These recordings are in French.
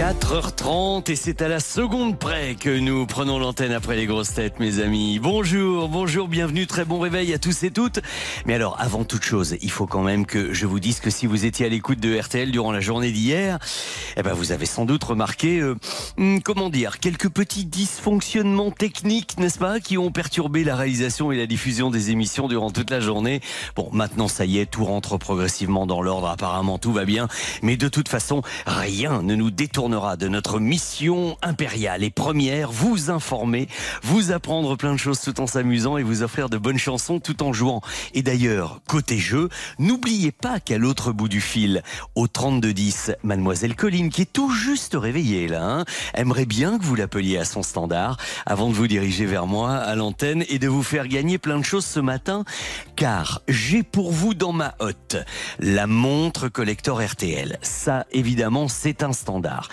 4h30 et c'est à la seconde près que nous prenons l'antenne après les grosses têtes, mes amis. Bonjour, bonjour, bienvenue, très bon réveil à tous et toutes. Mais alors, avant toute chose, il faut quand même que je vous dise que si vous étiez à l'écoute de RTL durant la journée d'hier, eh ben vous avez sans doute remarqué, euh, hmm, comment dire, quelques petits dysfonctionnements techniques, n'est-ce pas, qui ont perturbé la réalisation et la diffusion des émissions durant toute la journée. Bon, maintenant ça y est, tout rentre progressivement dans l'ordre, apparemment tout va bien. Mais de toute façon, rien ne nous détourne de notre mission impériale et première, vous informer, vous apprendre plein de choses tout en s'amusant et vous offrir de bonnes chansons tout en jouant. Et d'ailleurs, côté jeu, n'oubliez pas qu'à l'autre bout du fil, au 3210, mademoiselle Colline, qui est tout juste réveillée là, hein, aimerait bien que vous l'appeliez à son standard avant de vous diriger vers moi à l'antenne et de vous faire gagner plein de choses ce matin, car j'ai pour vous dans ma hotte la montre collector RTL. Ça, évidemment, c'est un standard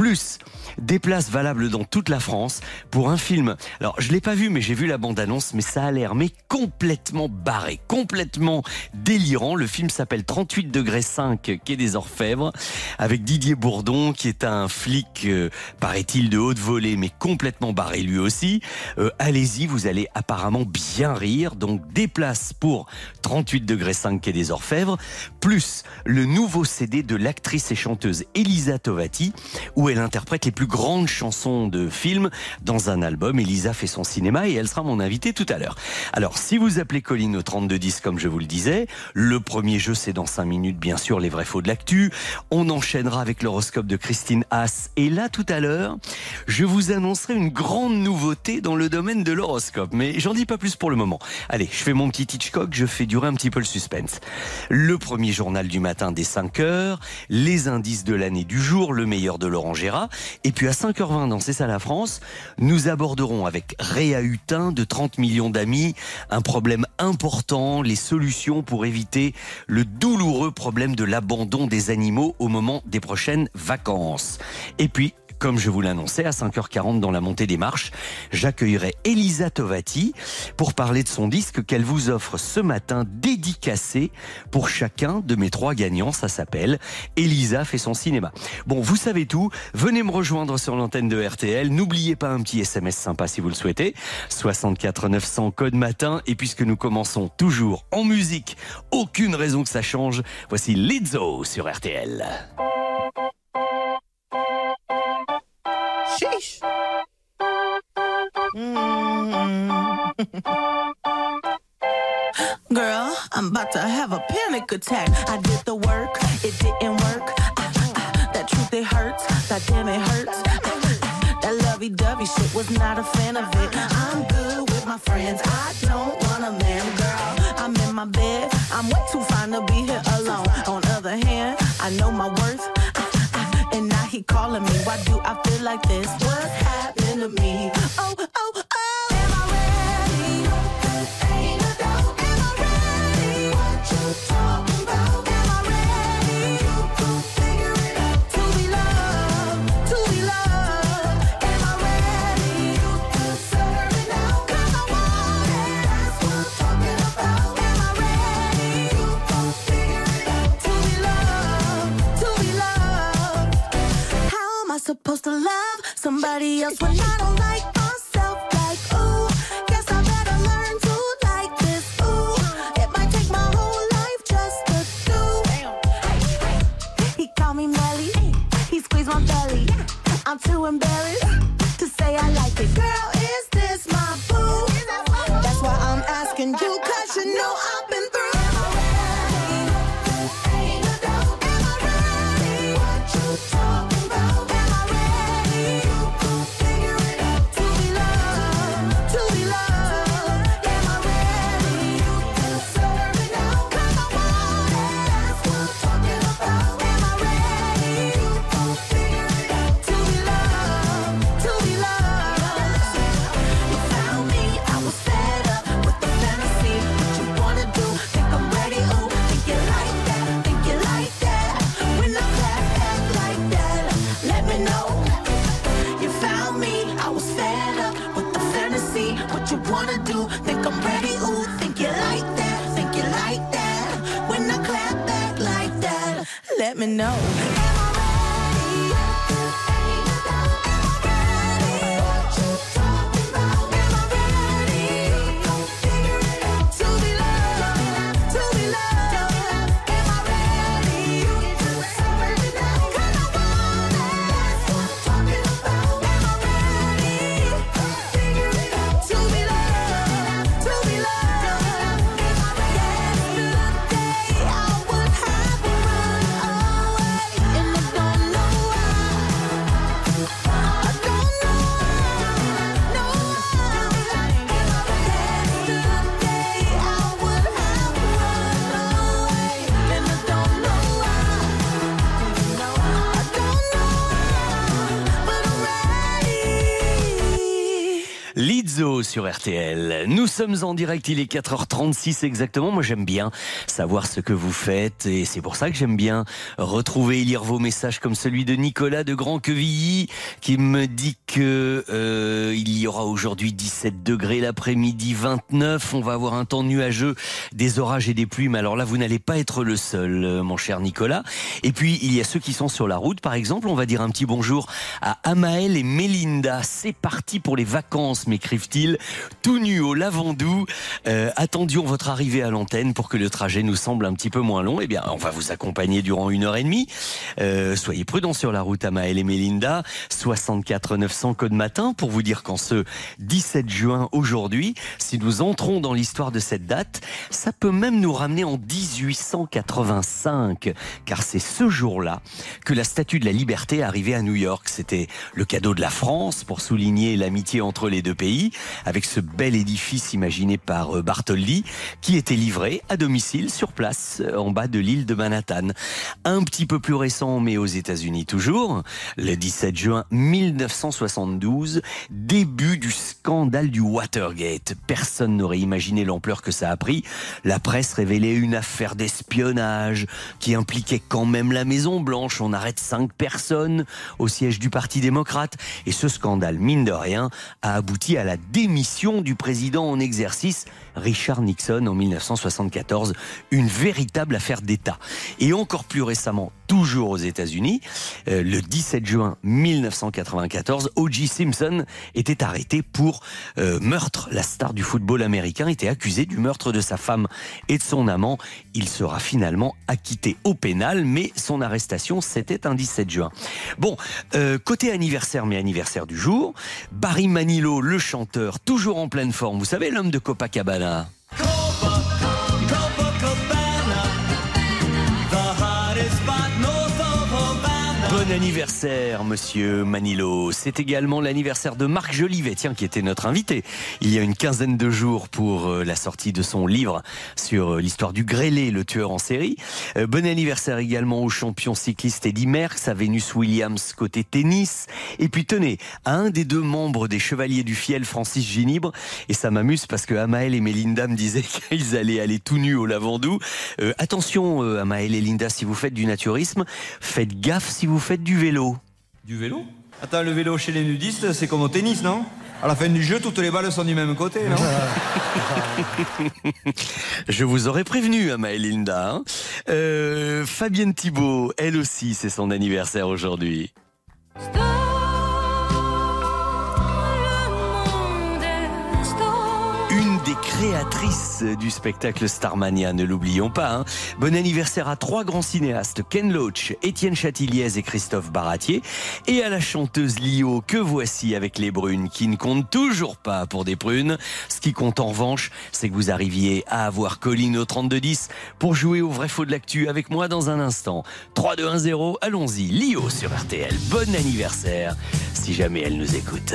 plus des places valables dans toute la France pour un film. Alors, je l'ai pas vu, mais j'ai vu la bande-annonce, mais ça a l'air mais complètement barré, complètement délirant. Le film s'appelle 38 degrés 5, quai des Orfèvres, avec Didier Bourdon, qui est un flic, euh, paraît-il, de haute volée, mais complètement barré lui aussi. Euh, allez-y, vous allez apparemment bien rire. Donc, des places pour 38 degrés 5, quai des Orfèvres, plus le nouveau CD de l'actrice et chanteuse Elisa Tovati, elle interprète les plus grandes chansons de film dans un album. Elisa fait son cinéma et elle sera mon invitée tout à l'heure. Alors, si vous appelez Colline au 3210, comme je vous le disais, le premier jeu, c'est dans 5 minutes, bien sûr, les vrais faux de l'actu. On enchaînera avec l'horoscope de Christine Haas. Et là, tout à l'heure, je vous annoncerai une grande nouveauté dans le domaine de l'horoscope. Mais j'en dis pas plus pour le moment. Allez, je fais mon petit Hitchcock, je fais durer un petit peu le suspense. Le premier journal du matin des 5 heures, les indices de l'année du jour, le meilleur de Laurent Et puis à 5h20 dans C'est ça la France, nous aborderons avec Réa Hutin de 30 millions d'amis un problème important, les solutions pour éviter le douloureux problème de l'abandon des animaux au moment des prochaines vacances. Et puis comme je vous l'annonçais, à 5h40 dans la montée des marches, j'accueillerai Elisa Tovati pour parler de son disque qu'elle vous offre ce matin dédicacé pour chacun de mes trois gagnants. Ça s'appelle Elisa fait son cinéma. Bon, vous savez tout. Venez me rejoindre sur l'antenne de RTL. N'oubliez pas un petit SMS sympa si vous le souhaitez. 64 900 code matin. Et puisque nous commençons toujours en musique, aucune raison que ça change. Voici Lizzo sur RTL. Girl, I'm about to have a panic attack. I did the work, it didn't work. That truth, it hurts. That damn, it hurts. That lovey dovey shit was not a fan of it. I'm good with my friends. I don't want a man, girl. I'm in my bed. I'm way too fine to be here alone. On other hand, I know my worth. And now he calling me. Why do I feel like this? What's happening to me? Oh, oh, supposed to love somebody else when I don't like know. Sur RTL. Nous sommes en direct, il est 4h36 exactement. Moi j'aime bien savoir ce que vous faites et c'est pour ça que j'aime bien retrouver et lire vos messages comme celui de Nicolas de Grand Quevilly qui me dit que euh, il y aura aujourd'hui 17 degrés l'après-midi 29. On va avoir un temps nuageux, des orages et des pluies. Mais alors là vous n'allez pas être le seul, euh, mon cher Nicolas. Et puis il y a ceux qui sont sur la route, par exemple. On va dire un petit bonjour à Amael et Mélinda. C'est parti pour les vacances m'écrivent-ils, tout nu au lavandou. Euh, attendions votre arrivée à l'antenne pour que le trajet nous semble un petit peu moins long. Eh bien, on va vous accompagner durant une heure et demie. Euh, soyez prudents sur la route à Maël et Mélinda. 64 900 code matin pour vous dire qu'en ce 17 juin aujourd'hui, si nous entrons dans l'histoire de cette date, ça peut même nous ramener en 1885, car c'est ce jour-là que la Statue de la Liberté est arrivée à New York. C'était le cadeau de la France pour souligner l'amitié entre les deux pays, avec ce bel édifice imaginé par euh, Bartholdi, qui était livré à domicile sur place, euh, en bas de l'île de Manhattan. Un petit peu plus récent, mais aux États-Unis toujours, le 17 juin 1972, début du scandale du Watergate. Personne n'aurait imaginé l'ampleur que ça a pris. La presse révélait une affaire d'espionnage qui impliquait quand même la Maison Blanche. On arrête cinq personnes au siège du Parti démocrate. Et ce scandale, mine de rien, a abouti à la démission du président en exercice, Richard Nixon, en 1974. Une véritable affaire d'État. Et encore plus récemment, toujours aux États-Unis, euh, le 17 juin 1994, O.J. Simpson était arrêté pour euh, meurtre. La star du football américain était accusé du meurtre de sa femme et de son amant. Il sera finalement acquitté au pénal, mais son arrestation, c'était un 17 juin. Bon, euh, côté anniversaire, mais anniversaire du jour, Barry Manilow, le chanteur, toujours en pleine forme. Vous savez, l'homme de Copacabana. Yeah. Bon anniversaire, monsieur Manilo? C'est également l'anniversaire de Marc Jolivet, tiens, qui était notre invité il y a une quinzaine de jours pour euh, la sortie de son livre sur euh, l'histoire du grêlé, le tueur en série. Euh, bon anniversaire également au champion cycliste Eddy Merckx, à Venus Williams côté tennis. Et puis tenez, à un des deux membres des Chevaliers du Fiel, Francis Ginibre. Et ça m'amuse parce que Amael et Mélinda me disaient qu'ils allaient aller tout nus au Lavandou. Attention, Amael et Linda, si vous faites du naturisme, faites gaffe si vous faites du vélo. Du vélo Attends, le vélo chez les nudistes, c'est comme au tennis, non? À la fin du jeu, toutes les balles sont du même côté, non? Je vous aurais prévenu, Amael Linda. hein. Euh, Fabienne Thibault, elle aussi, c'est son anniversaire aujourd'hui. Des créatrices du spectacle Starmania, ne l'oublions pas. hein. Bon anniversaire à trois grands cinéastes, Ken Loach, Étienne Chatiliez et Christophe Baratier, et à la chanteuse Lio, que voici avec les brunes, qui ne comptent toujours pas pour des prunes. Ce qui compte en revanche, c'est que vous arriviez à avoir Colline au 3210 pour jouer au vrai faux de l'actu avec moi dans un instant. 3, 2, 1, 0, allons-y, Lio sur RTL. Bon anniversaire, si jamais elle nous écoute.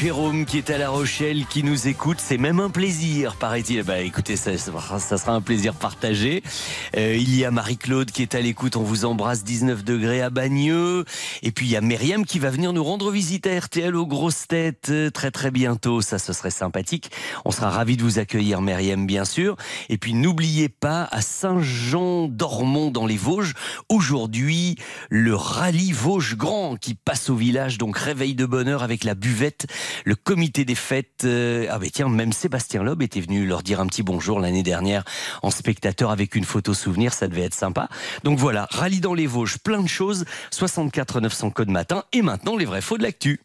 Jérôme qui est à La Rochelle, qui nous écoute. C'est même un plaisir, paraît-il. Bah écoutez, ça, ça sera un plaisir partagé. Euh, il y a Marie-Claude qui est à l'écoute. On vous embrasse 19 degrés à Bagneux. Et puis il y a Myriam qui va venir nous rendre visite à RTL aux grosses têtes euh, très très bientôt. Ça, ce serait sympathique. On sera ravis de vous accueillir, Myriam, bien sûr. Et puis n'oubliez pas, à Saint-Jean-d'Ormont dans les Vosges, aujourd'hui, le rallye Vosges Grand qui passe au village. Donc réveil de bonheur avec la buvette, le comité des fêtes. euh, ah ben tiens, même Sébastien Loeb était venu leur dire un petit bonjour l'année dernière en spectateur avec une photo souvenir. Ça devait être sympa. Donc voilà, rallye dans les Vosges, plein de choses. 64 900 code matin. Et maintenant, les vrais faux de l'actu.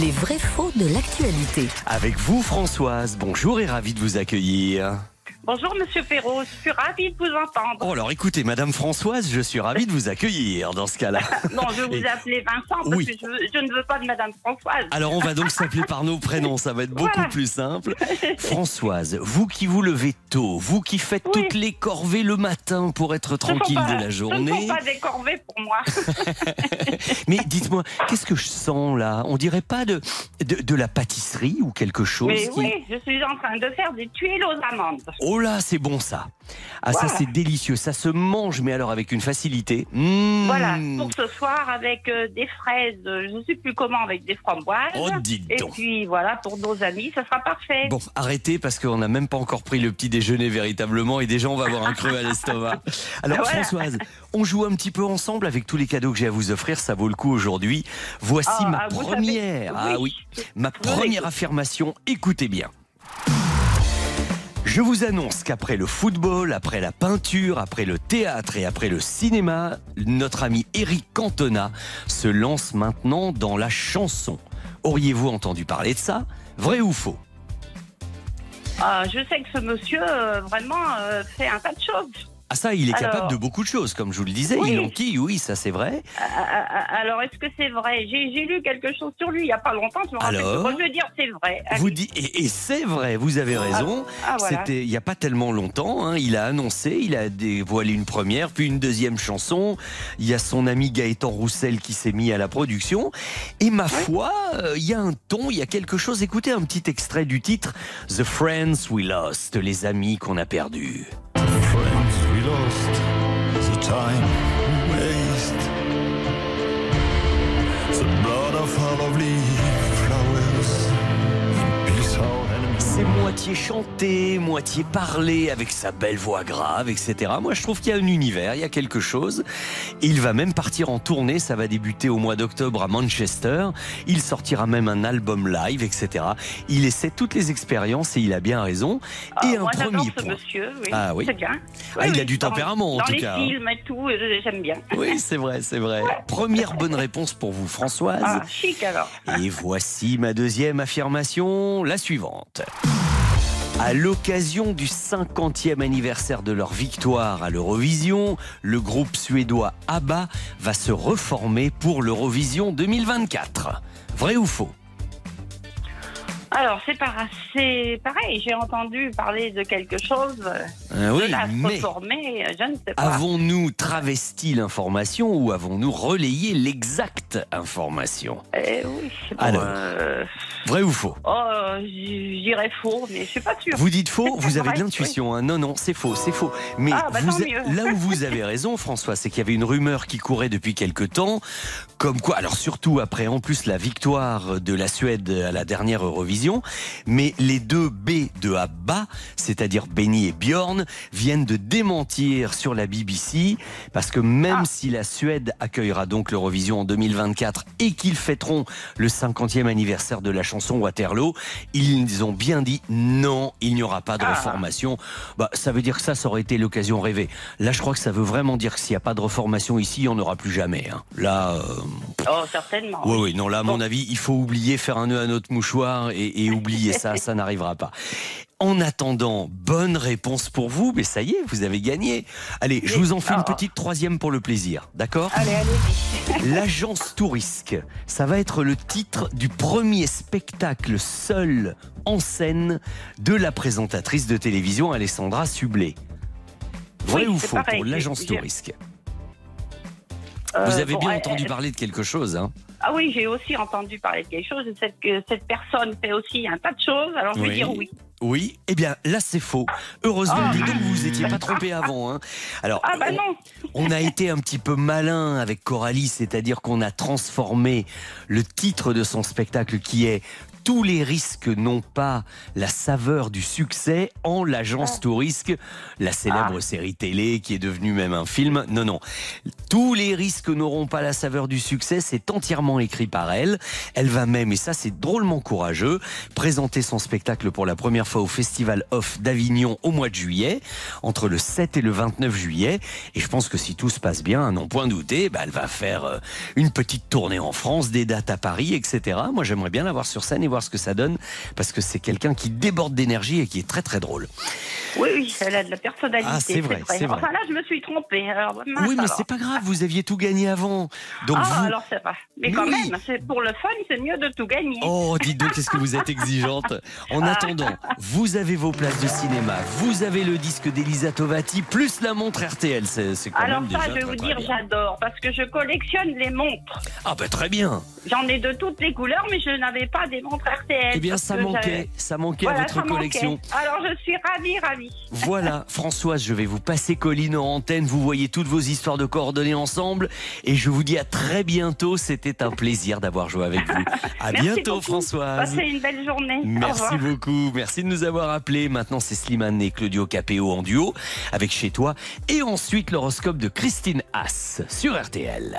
Les vrais faux de l'actualité. Avec vous, Françoise. Bonjour et ravi de vous accueillir. Bonjour Monsieur Perrault, je suis ravie de vous entendre. Oh, alors écoutez, Madame Françoise, je suis ravi de vous accueillir dans ce cas-là. Non, je vous appeler Vincent parce Oui. que je, veux- je ne veux pas de Madame Françoise. Alors on va donc s'appeler par nos prénoms, ça va être beaucoup Voilà. plus simple. Françoise, vous qui vous levez tôt, vous qui faites Oui. toutes les corvées le matin pour être tranquille pas- de la Ce ne journée. sont pas des corvées pour moi. Mais dites-moi, qu'est-ce que je sens là? On dirait pas de, de, de la pâtisserie ou quelque chose Mais qui- oui, je suis en train de faire des tuiles aux amandes. Oh là, c'est bon ça. Ah ça c'est délicieux, ça se mange mais alors avec une facilité. Mmh. Voilà, pour ce soir avec euh, des fraises, euh, je ne sais plus comment, avec des framboises. Oh dites Et donc. puis voilà, pour nos amis, ça sera parfait. Bon, arrêtez parce qu'on n'a même pas encore pris le petit déjeuner véritablement et déjà on va avoir un creux à l'estomac. Alors Voilà. Françoise, on joue un petit peu ensemble avec tous les cadeaux que j'ai à vous offrir, ça vaut le coup aujourd'hui. Voici Ah, ma ah, savez- première, ah oui, ma première affirmation, écoutez bien. Je vous annonce qu'après le football, après la peinture, après le théâtre et après le cinéma, notre ami Eric Cantona se lance maintenant dans la chanson. Auriez-vous entendu parler de ça Vrai ou faux? Ah, je sais que ce monsieur, euh, vraiment, euh, fait un tas de choses. Ah ça, il est Alors- capable de beaucoup de choses, comme je vous le disais. Oui. Il enquille, oui, ça c'est vrai. Ah, ah, ah, Alors, est-ce que c'est vrai? J'ai lu quelque chose sur lui il n'y a pas longtemps. Je me rappelle Alors je veux dire, c'est vrai. Vous dites et, et c'est vrai, vous avez raison. Ah, voilà. C'était il n'y a pas tellement longtemps. hein, il a annoncé, il a dévoilé une première, puis une deuxième chanson. Il y a son ami Gaëtan Roussel qui s'est mis à la production. Et ma foi, euh, il y a un ton, il y a quelque chose. Écoutez un petit extrait du titre The Friends We Lost, les amis qu'on a perdus. Lost, the time we waste, the blood of our lovely C'est moitié chanté, moitié parlé, avec sa belle voix grave, etc. Moi, je trouve qu'il y a un univers, il y a quelque chose. Il va même partir en tournée, ça va débuter au mois d'octobre à Manchester. Il sortira même un album live, etc. Il essaie toutes les expériences et il a bien raison. Ah, et un moi, premier ce point. monsieur. Oui, Ah oui. C'est bien. Ah, il a du tempérament, en dans tout les cas, films et tout, j'aime bien. Oui, c'est vrai, c'est vrai. Première bonne réponse pour vous, Françoise. Ah, chic alors. Et voici ma deuxième affirmation, la suivante. À l'occasion du 50e anniversaire de leur victoire à l'Eurovision, le groupe suédois ABBA va se reformer pour l'Eurovision 2024. Vrai ou faux? Alors, c'est par- pareil, j'ai entendu parler de quelque chose. euh, de oui, mais je ne sais pas. avons-nous travesti l'information ou avons-nous relayé l'exacte information? Eh oui, Alors. euh, Vrai ou faux? Oh, j'irais faux, mais je suis pas sûre. Vous dites faux, vous avez de l'intuition. hein. Non, non, c'est faux, c'est faux. Mais Ah, bah, vous là où vous avez raison, François, c'est qu'il y avait une rumeur qui courait depuis quelque temps, comme quoi, alors surtout après en plus la victoire de la Suède à la dernière Eurovision, mais les deux B de ABBA, c'est-à-dire Benny et Bjorn, viennent de démentir sur la BBC, parce que même Ah. si la Suède accueillera donc l'Eurovision en 2024 et qu'ils fêteront le 50e anniversaire de la chanson Waterloo, ils ont bien dit non, il n'y aura pas de Ah. reformation. Bah, ça veut dire que ça, ça aurait été l'occasion rêvée. Là, je crois que ça veut vraiment dire que s'il n'y a pas de reformation ici, il n'y en aura plus jamais. hein. Là, euh, Oh, certainement. oui, oui, non, là, à mon Bon. avis, il faut oublier, faire un nœud à notre mouchoir et, et oublier ça, ça n'arrivera pas. En attendant, bonne réponse pour vous, mais ça y est, vous avez gagné. Allez, je vous en fais une Ah. petite troisième pour le plaisir, d'accord? Allez, allez-y. L'agence Tourisque, ça va être le titre du premier spectacle seul en scène de la présentatrice de télévision Alessandra Sublet. Vrai Oui, ou faux pareil, pour l'agence Tourisque? Euh, Vous avez bon, bien euh, entendu euh, parler de quelque chose, hein Ah oui, j'ai aussi entendu parler de quelque chose. et Cette, que cette personne fait aussi un tas de choses. Alors je vais dire oui. Oui, eh bien là c'est faux. Heureusement, dis donc vous vous étiez pas trompé avant. hein. Alors, Ah bah on- non. On a été un petit peu malin avec Coralie, c'est-à-dire qu'on a transformé le titre de son spectacle qui est tous les risques n'ont pas la saveur du succès en l'agence Tourisque, la célèbre série télé qui est devenue même un film. Non, non. Tous les risques n'auront pas la saveur du succès, c'est entièrement écrit par elle. Elle va même, et ça c'est drôlement courageux, présenter son spectacle pour la première fois au Festival Off d'Avignon au mois de juillet, entre le 7 et le 29 juillet. Et je pense que si tout se passe bien, à n'en point douter, bah, elle va faire euh, une petite tournée en France, des dates à Paris, etc. Moi j'aimerais bien la voir sur scène et voir ce que ça donne, parce que c'est quelqu'un qui déborde d'énergie et qui est très très drôle. Oui, oui, elle a de la personnalité. Ah, c'est vrai, c'est vrai. Enfin là, je me suis trompée. Alors, mince, oui, mais c'est pas grave, vous aviez tout gagné avant. Donc ah, vous... alors c'est pas. Mais quand même, c'est pour le fun, c'est mieux de tout gagner. Oh, dites donc, qu'est-ce que vous êtes exigeante. En attendant, vous avez vos places de cinéma, vous avez le disque d'Elisa Tovati, plus la montre RTL. C'est quand Alors même ça, déjà je vais vous dire, j'adore parce que je collectionne les montres. Ah, bah très bien. J'en ai de toutes les couleurs, mais je n'avais pas des montres RTL. Eh bien, ça manquait, ça manquait Voilà, à votre manquait. collection. Alors je suis ravie, ravie. Voilà, Françoise, je vais vous passer Colline en antenne. Vous voyez toutes vos histoires de coordonnées ensemble. Et je vous dis à très bientôt. C'était un plaisir d'avoir joué avec vous. À Merci bientôt, beaucoup. Françoise. Passez une belle journée. Merci beaucoup. Merci de nous avoir appelés. Maintenant, c'est Slimane et Claudio Capéo en duo avec Chez toi. Et ensuite, l'horoscope de Christine Haas sur RTL.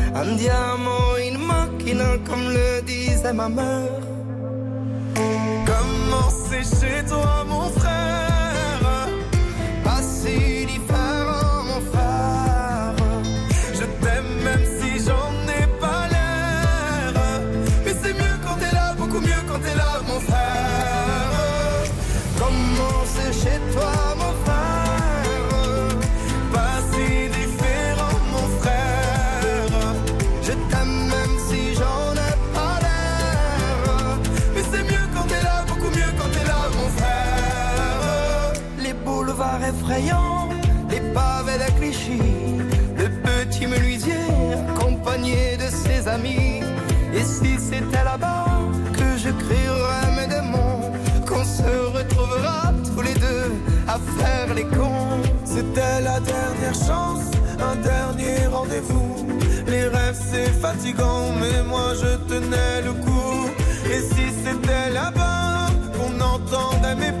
Un diamant, une machine, comme le disait ma mère. Comment c'est chez toi, mon frère les pavés de Clichy, le petit menuisier accompagné de ses amis. Et si c'était là-bas que je crierais mes démons, qu'on se retrouvera tous les deux à faire les cons. C'était la dernière chance, un dernier rendez-vous. Les rêves c'est fatigant, mais moi je tenais le coup. Et si c'était là-bas qu'on entendait mes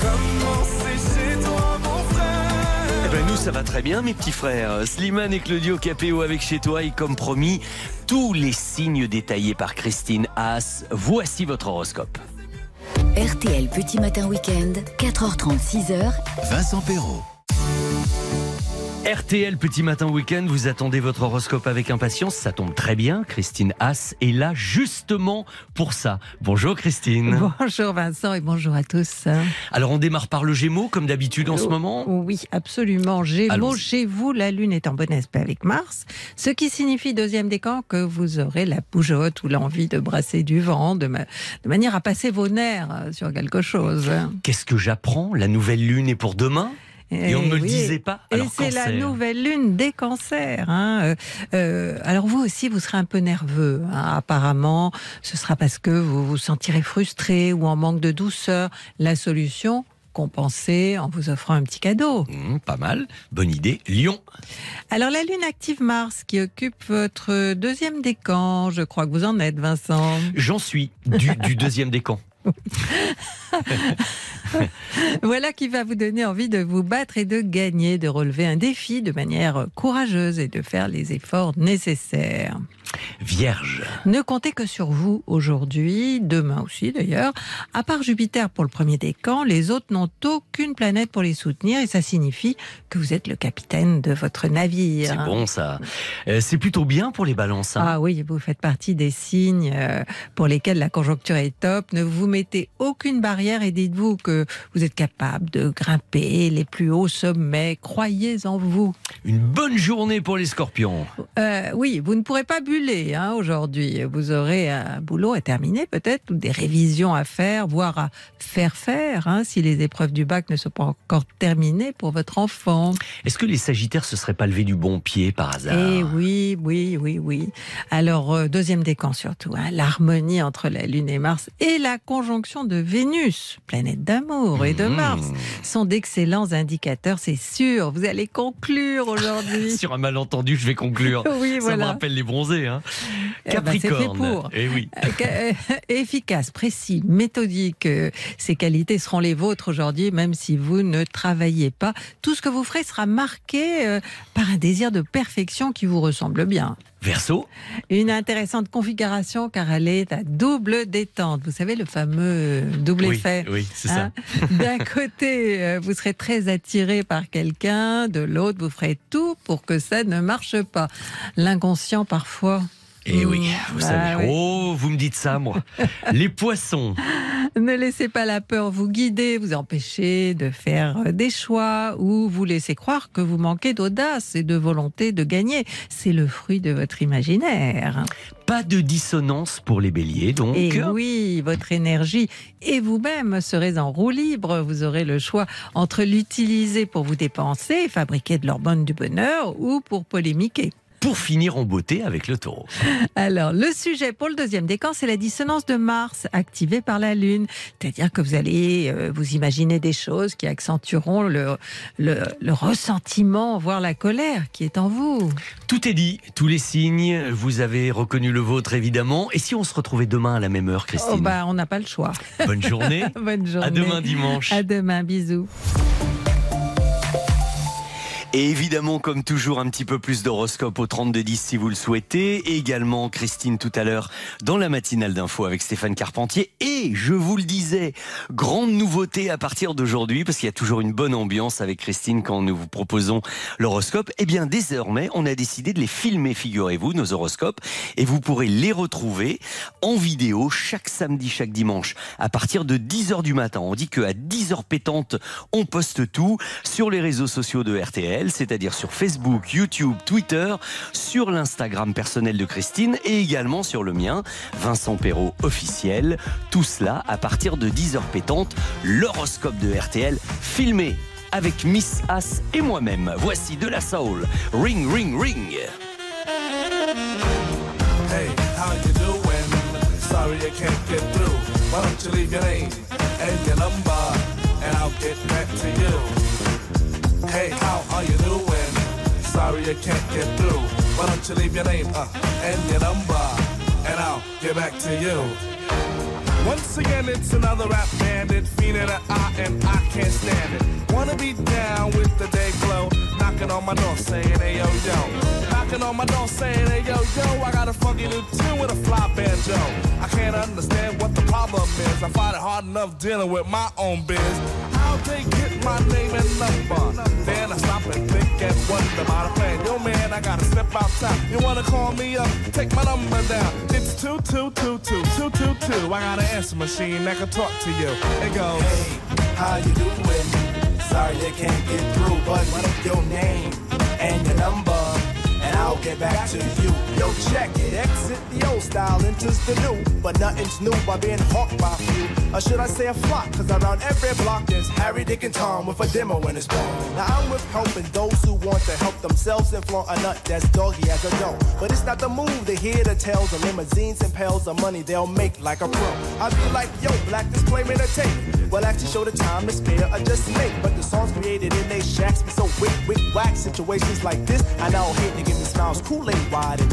Comment c'est chez toi, mon frère Eh ben nous ça va très bien mes petits frères. Slimane et Claudio Capéo avec chez toi et comme promis, tous les signes détaillés par Christine Haas. Voici votre horoscope. RTL Petit Matin Week-end, 4h30, 6h, Vincent Perrault. RTL Petit Matin Week-end, vous attendez votre horoscope avec impatience, ça tombe très bien. Christine Haas est là justement pour ça. Bonjour Christine. Bonjour Vincent et bonjour à tous. Alors on démarre par le Gémeaux comme d'habitude en ce moment. Oui, absolument. Gémeaux, chez vous, la Lune est en bon aspect avec Mars, ce qui signifie, deuxième décan, que vous aurez la bougeotte ou l'envie de brasser du vent, de, ma- de manière à passer vos nerfs sur quelque chose. Qu'est-ce que j'apprends? La nouvelle lune est pour demain? Et on ne me le disait pas. Et c'est la nouvelle lune des cancers. hein. Euh, euh, alors vous aussi, vous serez un peu nerveux. hein. Apparemment, ce sera parce que vous vous sentirez frustré ou en manque de douceur. La solution compenser en vous offrant un petit cadeau. Hum, pas mal, bonne idée. Lion, Alors la lune active Mars qui occupe votre deuxième décan, je crois que vous en êtes Vincent. j'en suis du, du deuxième décan. Voilà qui va vous donner envie de vous battre et de gagner, de relever un défi de manière courageuse et de faire les efforts nécessaires. Vierge, Ne comptez que sur vous aujourd'hui, demain aussi d'ailleurs. À part Jupiter pour le premier décan, les autres n'ont aucune planète pour les soutenir et ça signifie que vous êtes le capitaine de votre navire. c'est bon ça. Euh, c'est plutôt bien pour les balances. hein. Ah oui, vous faites partie des signes euh, pour lesquels la conjoncture est top. Ne vous mettez aucune barrière et dites-vous que vous êtes capable de grimper les plus hauts sommets. Croyez en vous. Une bonne journée pour les scorpions. Euh, oui, vous ne pourrez pas buller hein, aujourd'hui. Vous aurez un boulot à terminer peut-être, ou des révisions à faire, voire à faire faire, hein, si les épreuves du bac ne sont pas encore terminées pour votre enfant. Est-ce que les sagittaires se seraient pas levés du bon pied par hasard? Eh oui, oui, oui, oui. Alors, euh, deuxième décan surtout, hein, l'harmonie entre la Lune et Mars et la conjonction de Vénus, planète d'amour, et de Mmh. Mars sont d'excellents indicateurs, c'est sûr. Vous allez conclure aujourd'hui. Sur un malentendu, je vais conclure. Oui, Ça me rappelle les bronzés. Hein. Eh ben, Capricorne. pour. Eh oui. Euh, euh, Efficace, précis, méthodique. euh, Ces qualités seront les vôtres aujourd'hui, même si vous ne travaillez pas. Tout ce que vous ferez sera marqué par un désir de perfection qui vous ressemble bien. Une intéressante configuration car elle est à double détente. Vous savez, le fameux double oui, effet. oui, c'est Hein D'un côté, euh, vous serez très attiré par quelqu'un, de l'autre, vous ferez tout pour que ça ne marche pas. L'inconscient, parfois. ça. Eh oui, Mmh, vous bah savez. oui. Oh, vous me dites ça, moi. les poissons, Ne laissez pas la peur vous guider, vous empêcher de faire euh, des choix ou vous laisser croire que vous manquez d'audace et de volonté de gagner. C'est le fruit de votre imaginaire. pas de dissonance pour les béliers, donc. Et oui, votre énergie et vous-même serez en roue libre. Vous aurez le choix entre l'utiliser pour vous dépenser, fabriquer de l'hormone du bonheur ou pour polémiquer. Pour finir en beauté avec le taureau. Alors, le sujet pour le deuxième décan, c'est la dissonance de Mars activée par la Lune. C'est-à-dire que vous allez euh, vous imaginer des choses qui accentueront le, le, le ressentiment, voire la colère qui est en vous. Tout est dit, tous les signes, vous avez reconnu le vôtre évidemment. Et si on se retrouvait demain à la même heure, Oh, Christine bah, on n'a pas le choix. Bonne journée. Bonne journée. à demain dimanche. À demain, bisous. Et évidemment, comme toujours, un petit peu plus d'horoscope au 3210 si vous le souhaitez. Également, Christine tout à l'heure dans la matinale d'info avec Stéphane Carpentier. Et je vous le disais, grande nouveauté à partir d'aujourd'hui, parce qu'il y a toujours une bonne ambiance avec Christine quand nous vous proposons l'horoscope. Eh bien, désormais, on a décidé de les filmer, figurez-vous, nos horoscopes. Et vous pourrez les retrouver en vidéo chaque samedi, chaque dimanche, à partir de 10h du matin. On dit qu'à 10h pétantes, on poste tout sur les réseaux sociaux de RTL, c'est-à-dire sur Facebook, YouTube, Twitter, sur l'Instagram personnel de Christine et également sur le mien, Vincent Perrault officiel. Tout cela à partir de 10h pétantes, l'horoscope de RTL filmé avec Miss As et moi-même. Voici de la soul. Ring, ring, ring. Hey, how you doing? Sorry I can't get through. And I'll get back to you? Hey, how are you doing? Sorry I can't get through. Why don't you leave your name uh, and your number, and I'll get back to you. Once again, it's another rap bandit, feeling an eye, and I can't stand it. Wanna be down with the day glow, knocking on my door saying, hey yo yo. Knocking on my door saying, hey yo yo, I got a funky new tune with a fly banjo. I can't understand what the problem is. I find it hard enough dealing with my own biz. How they get my name and number? Then I stop and think and wonder about a plan. Yo, man, I gotta step outside. You wanna call me up? Take my number down. It's two two two two two two two. I got an answer machine that can talk to you. It goes. Hey, how you doing? Sorry I can't get through, your name and your number? And I'll get back to you. Yo, check it. Exit the old style, enters the new. But nothing's new by being hawked by few. Or should I say a flock? Cause around every block there's Harry, Dick, and Tom with a demo in his palm. Now I'm with helping those who want to help themselves and flaunt a nut that's doggy as a dough. But it's not the move to hear the tales of limousines and pails of money they'll make like a pro. I be like, yo, black disclaimer to tape. Well, actually show the time to spare or just make. But the songs created in they shacks be so wick, wick, whack. Situations like this, I now hate to give me smiles, Kool-Aid wide and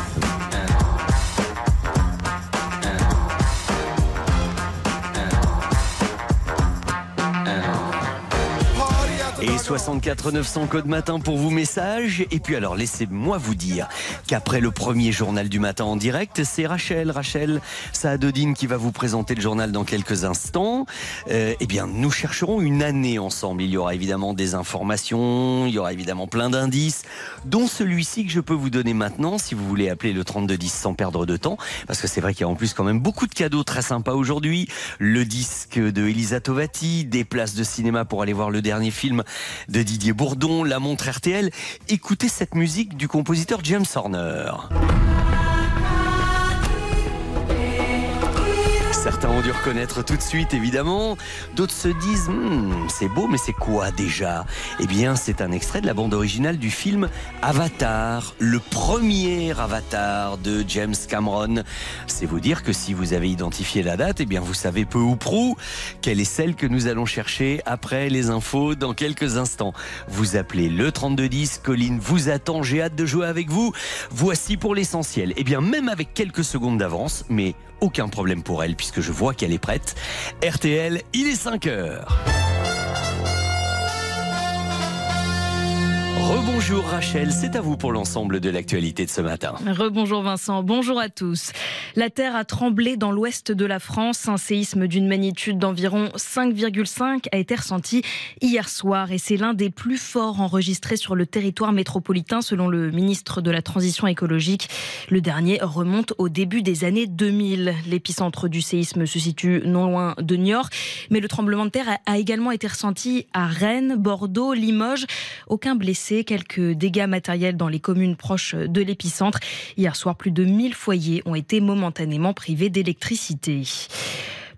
64 900 code matin pour vos messages. Et puis alors, laissez-moi vous dire qu'après le premier journal du matin en direct, c'est Rachel, Rachel Saadodine qui va vous présenter le journal dans quelques instants. Euh, eh bien, nous chercherons une année ensemble. Il y aura évidemment des informations, il y aura évidemment plein d'indices, dont celui-ci que je peux vous donner maintenant, si vous voulez appeler le 3210 sans perdre de temps, parce que c'est vrai qu'il y a en plus quand même beaucoup de cadeaux très sympas aujourd'hui. Le disque de Elisa Tovati, des places de cinéma pour aller voir le dernier film de Didier Bourdon, la montre RTL. Écoutez cette musique du compositeur James Horner. Certains ont dû reconnaître tout de suite, évidemment. D'autres se disent, Hmm, c'est beau, mais c'est quoi déjà? Eh bien, c'est un extrait de la bande originale du film Avatar, le premier Avatar de James Cameron. C'est vous dire que si vous avez identifié la date, eh bien, vous savez peu ou prou quelle est celle que nous allons chercher après les infos dans quelques instants. Vous appelez le 3210, Colline vous attend, j'ai hâte de jouer avec vous. Voici pour l'essentiel. Eh bien, même avec quelques secondes d'avance, mais aucun problème pour elle puisque je vois qu'elle est prête. RTL, il est 5 heures. Rebonjour Rachel, c'est à vous pour l'ensemble de l'actualité de ce matin. Rebonjour Vincent, bonjour à tous. La terre a tremblé dans l'ouest de la France. Un séisme d'une magnitude d'environ 5,5 a été ressenti hier soir et c'est l'un des plus forts enregistrés sur le territoire métropolitain selon le ministre de la Transition écologique. Le dernier remonte au début des années 2000. L'épicentre du séisme se situe non loin de Niort, mais le tremblement de terre a également été ressenti à Rennes, Bordeaux, Limoges. Aucun blessé quelques dégâts matériels dans les communes proches de l'épicentre. Hier soir, plus de 1000 foyers ont été momentanément privés d'électricité.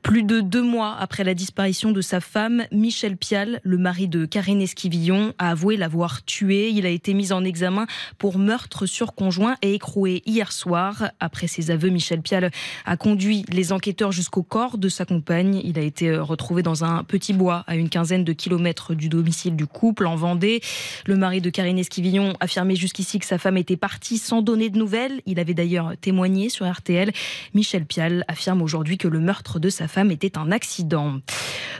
Plus de deux mois après la disparition de sa femme, Michel Pial, le mari de Karine Esquivillon, a avoué l'avoir tué. Il a été mis en examen pour meurtre sur conjoint et écroué hier soir. Après ses aveux, Michel Pial a conduit les enquêteurs jusqu'au corps de sa compagne. Il a été retrouvé dans un petit bois à une quinzaine de kilomètres du domicile du couple en Vendée. Le mari de Karine Esquivillon affirmait jusqu'ici que sa femme était partie sans donner de nouvelles. Il avait d'ailleurs témoigné sur RTL. Michel Pial affirme aujourd'hui que le meurtre de sa femme était un accident.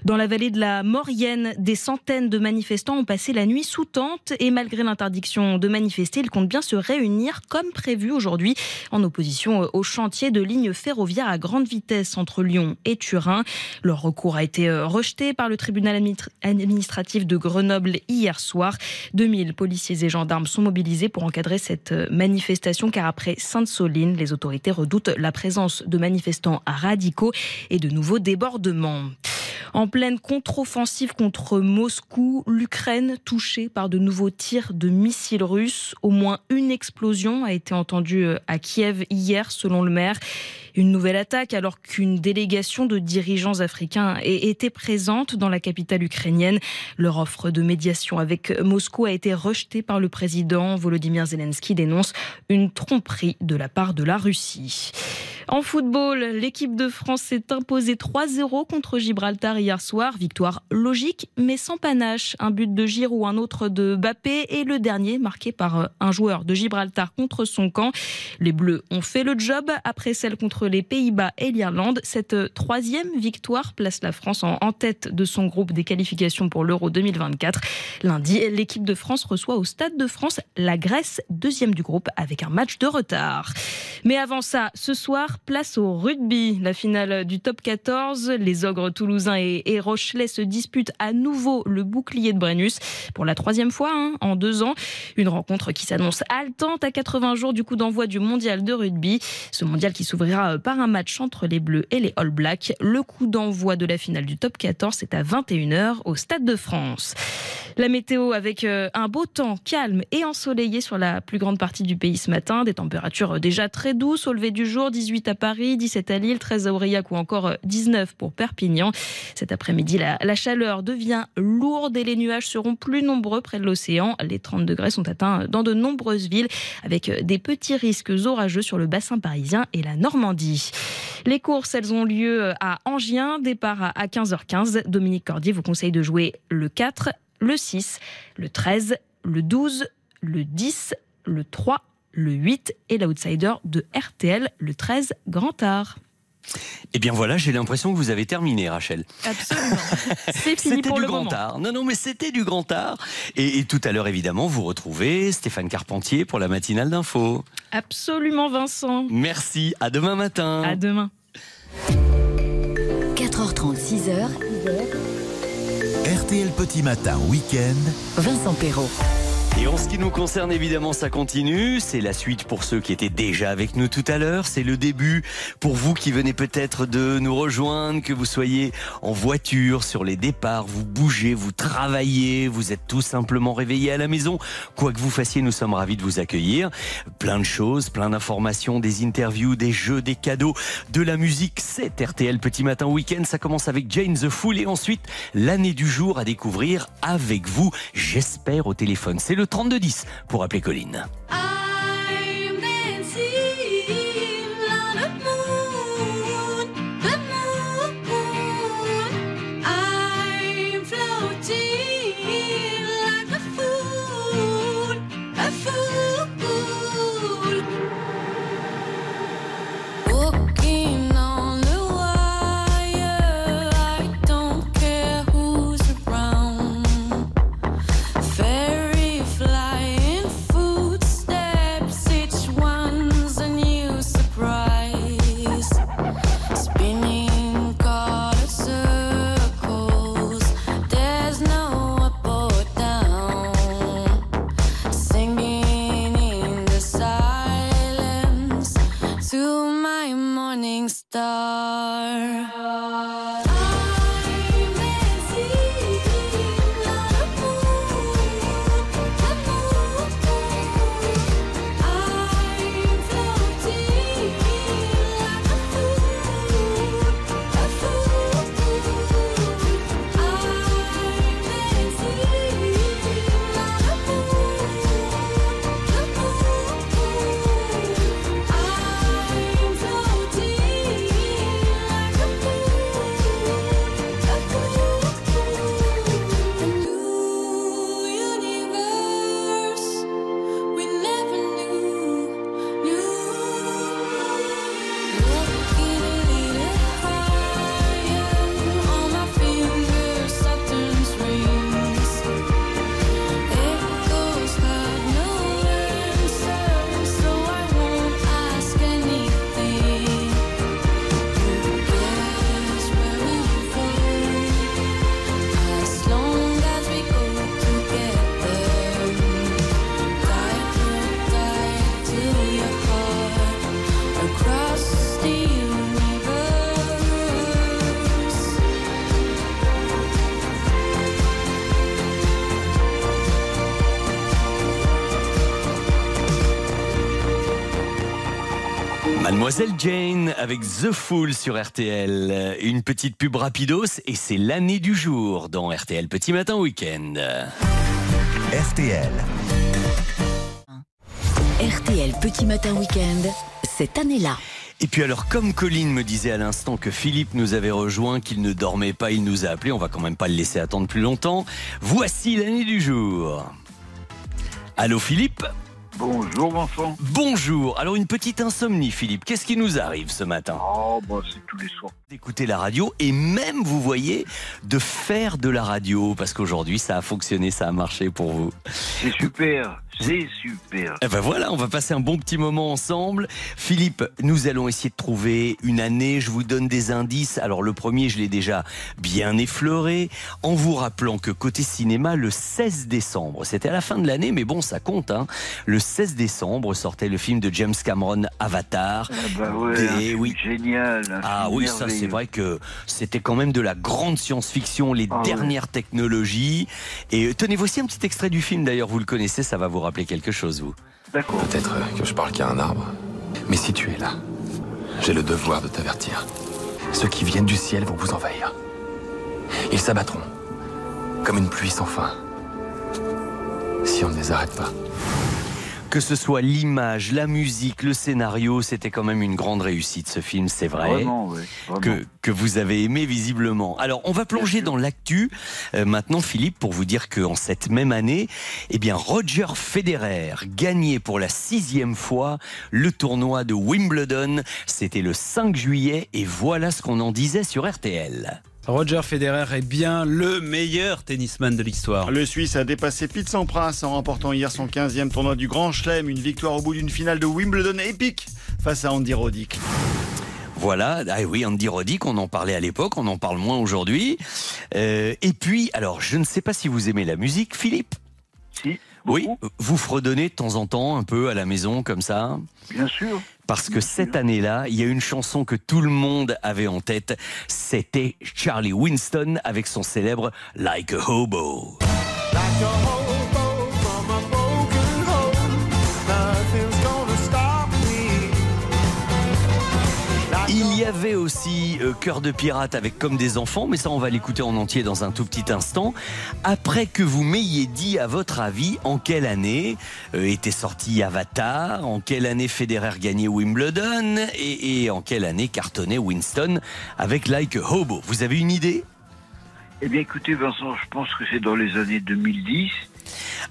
Dans la vallée de la Maurienne, des centaines de manifestants ont passé la nuit sous tente et malgré l'interdiction de manifester, ils comptent bien se réunir comme prévu aujourd'hui en opposition au chantier de lignes ferroviaires à grande vitesse entre Lyon et Turin. Leur recours a été rejeté par le tribunal administratif de Grenoble hier soir. 2000 policiers et gendarmes sont mobilisés pour encadrer cette manifestation car après Sainte-Soline, les autorités redoutent la présence de manifestants radicaux et de nouveaux débordements. En pleine contre-offensive contre Moscou, l'Ukraine touchée par de nouveaux tirs de missiles russes. Au moins une explosion a été entendue à Kiev hier, selon le maire. Une nouvelle attaque alors qu'une délégation de dirigeants africains était présente dans la capitale ukrainienne. Leur offre de médiation avec Moscou a été rejetée par le président. Volodymyr Zelensky dénonce une tromperie de la part de la Russie. En football, l'équipe de France s'est imposée 3-0 contre Gibraltar hier soir. Victoire logique, mais sans panache. Un but de Giroud, un autre de Bappé et le dernier marqué par euh, un joueur de Gibraltar contre son camp. Les Bleus ont fait le job après celle contre les Pays-Bas et l'Irlande. Cette euh, troisième victoire place la France en, en tête de son groupe des qualifications pour l'Euro 2024. Lundi, l'équipe de France reçoit au Stade de France la Grèce, deuxième du groupe, avec un match de retard. Mais avant ça, ce soir, place au rugby. La finale du top 14, les ogres toulousains et, et Rochelais se disputent à nouveau le bouclier de Brennus pour la troisième fois hein, en deux ans. Une rencontre qui s'annonce haletante à 80 jours du coup d'envoi du mondial de rugby. Ce mondial qui s'ouvrira par un match entre les Bleus et les All Blacks. Le coup d'envoi de la finale du top 14, c'est à 21h au Stade de France. La météo avec euh, un beau temps calme et ensoleillé sur la plus grande partie du pays ce matin. Des températures déjà très douces au lever du jour. 18 à Paris, 17 à Lille, 13 à Aurillac ou encore euh, 19 pour Perpignan. Cet après-midi, la, chaleur devient lourde et les nuages seront plus nombreux près de l'océan. Les 30 degrés sont atteints dans de nombreuses villes avec euh, des petits risques orageux sur le bassin parisien et la Normandie. Les courses, elles ont lieu à Angien. Départ à 15h15. Dominique Cordier vous conseille de jouer le 4, le 6, le 13, le 12, le 10, le 3, le 8 et l'outsider de RTL, le 13, Grand Art. Eh bien voilà, j'ai l'impression que vous avez terminé, Rachel. Absolument. C'est fini C'était pour du le grand moment. art. Non, non, mais c'était du grand art. Et, et tout à l'heure, évidemment, vous retrouvez Stéphane Carpentier pour la matinale d'info. Absolument, Vincent. Merci. À demain matin. À demain. 4h30, 6h, RTL Petit Matin Week-end. Vincent Perrault. Et en ce qui nous concerne, évidemment, ça continue. C'est la suite pour ceux qui étaient déjà avec nous tout à l'heure. C'est le début pour vous qui venez peut-être de nous rejoindre, que vous soyez en voiture, sur les départs, vous bougez, vous travaillez, vous êtes tout simplement réveillés à la maison. Quoi que vous fassiez, nous sommes ravis de vous accueillir. Plein de choses, plein d'informations, des interviews, des jeux, des cadeaux, de la musique. C'est RTL Petit Matin Week-end. Ça commence avec Jane the Fool et ensuite l'année du jour à découvrir avec vous, j'espère, au téléphone. C'est le 3210 pour appeler Colline. I'm morning star. Mademoiselle Jane avec The Fool sur RTL. Euh, une petite pub rapidos et c'est l'année du jour dans RTL Petit Matin Week-end. RTL. RTL Petit Matin Week-end, cette année-là. Et puis alors, comme Colline me disait à l'instant que Philippe nous avait rejoint, qu'il ne dormait pas, il nous a appelé, on va quand même pas le laisser attendre plus longtemps. Voici l'année du jour. Allô Philippe? Bonjour Vincent. Bonjour. Alors une petite insomnie Philippe, qu'est-ce qui nous arrive ce matin? Oh bah c'est tous les soirs écoutez la radio et même vous voyez de faire de la radio parce qu'aujourd'hui ça a fonctionné, ça a marché pour vous. C'est super. C'est super. Et ben voilà, on va passer un bon petit moment ensemble. Philippe, nous allons essayer de trouver une année. Je vous donne des indices. Alors le premier, je l'ai déjà bien effleuré en vous rappelant que côté cinéma, le 16 décembre, c'était à la fin de l'année, mais bon, ça compte. Hein. Le 16 décembre sortait le film de James Cameron, Avatar. Ah bah ouais, oui. génial. Ah oui, ça c'est vrai que c'était quand même de la grande science-fiction, les ah dernières technologies. Et tenez, voici un petit extrait du film d'ailleurs, vous le connaissez, ça va vous rappeler quelque chose, vous. D'accord. Peut-être euh, que je parle qu'à un arbre. Mais si tu es là, j'ai le devoir de t'avertir. Ceux qui viennent du ciel vont vous envahir. Ils s'abattront, comme une pluie sans fin, si on ne les arrête pas. Que ce soit l'image, la musique, le scénario, c'était quand même une grande réussite ce film, c'est vrai. Que, que, vous avez aimé visiblement. Alors, on va plonger dans l'actu euh, maintenant, Philippe, pour vous dire qu'en cette même année, eh bien, Roger Federer gagnait pour la sixième fois le tournoi de Wimbledon. C'était le 5 juillet et voilà ce qu'on en disait sur RTL. Roger Federer est bien le meilleur tennisman de l'histoire. Le Suisse a dépassé Pete Sampras en remportant hier son 15e tournoi du Grand Chelem, une victoire au bout d'une finale de Wimbledon épique face à Andy Roddick. Voilà, ah oui, Andy Roddick, on en parlait à l'époque, on en parle moins aujourd'hui. Euh, et puis, alors, je ne sais pas si vous aimez la musique, Philippe. Si. Oui, vous fredonnez de temps en temps un peu à la maison comme ça? Bien sûr parce que cette année-là, il y a une chanson que tout le monde avait en tête. C'était Charlie Winston avec son célèbre Like a Hobo. Like a hobo. Il y avait aussi euh, Cœur de pirate avec Comme des enfants, mais ça on va l'écouter en entier dans un tout petit instant. Après que vous m'ayez dit, à votre avis, en quelle année euh, était sorti Avatar, en quelle année Federer gagnait Wimbledon et, en quelle année cartonnait Winston avec Like Hobo? Vous avez une idée? Eh bien, écoutez, Vincent, je pense que c'est dans les années 2010.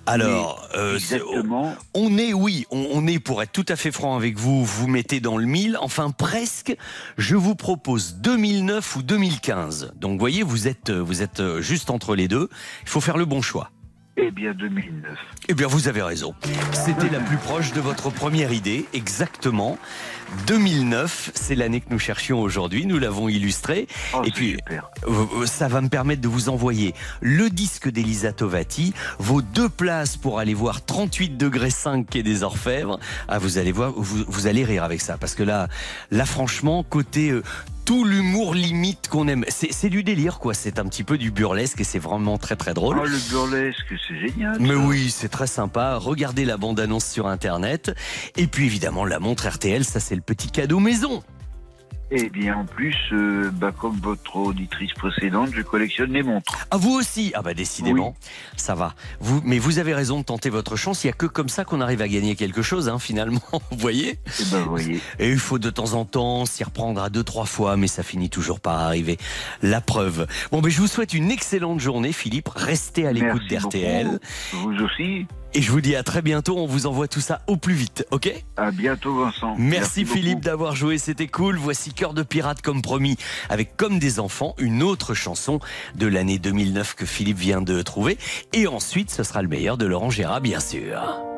Alors, euh, on est, oui, on, est, pour être tout à fait franc avec vous, vous mettez dans le mille, enfin presque, je vous propose 2009 ou 2015. Donc, voyez, vous êtes, euh, vous êtes euh, juste entre les deux. Il faut faire le bon choix. Eh bien, 2009. Eh bien, vous avez raison. C'était la plus proche de votre première idée, exactement. 2009, c'est l'année que nous cherchions aujourd'hui, nous l'avons illustré. Oh, et puis, ça va me permettre de vous envoyer le disque d'Elisa Tovati, vos deux places pour aller voir 38 degrés 5 quai des Orfèvres. Ah, vous allez voir, vous, vous allez rire avec ça, parce que là, là franchement, côté euh, tout l'humour limite qu'on aime. C'est du délire, quoi. C'est un petit peu du burlesque et c'est vraiment très très drôle. Oh, le burlesque, c'est génial. Mais oui, c'est très sympa. Regardez la bande-annonce sur Internet. Et puis évidemment, la montre RTL, ça c'est le petit cadeau maison. Eh bien, en plus, euh, bah, comme votre auditrice précédente, je collectionne les montres. Ah, vous aussi Ah, bah, décidément, ça va. Vous, mais vous avez raison de tenter votre chance. Il n'y a que comme ça qu'on arrive à gagner quelque chose, hein, finalement. Vous voyez eh ben, voyez. Et il faut de temps en temps s'y reprendre à deux, trois fois, mais ça finit toujours par arriver. La preuve. Bon, mais je vous souhaite une excellente journée, Philippe. Restez à l'écoute d'RTL. Vous aussi. Et je vous dis à très bientôt. On vous envoie tout ça au plus vite, ok? À bientôt, Vincent. Merci, Philippe d'avoir joué. C'était cool. Voici Cœur de pirate, comme promis, avec Comme des enfants, une autre chanson de l'année 2009 que Philippe vient de trouver. Et ensuite, ce sera le meilleur de Laurent Gérard, bien sûr.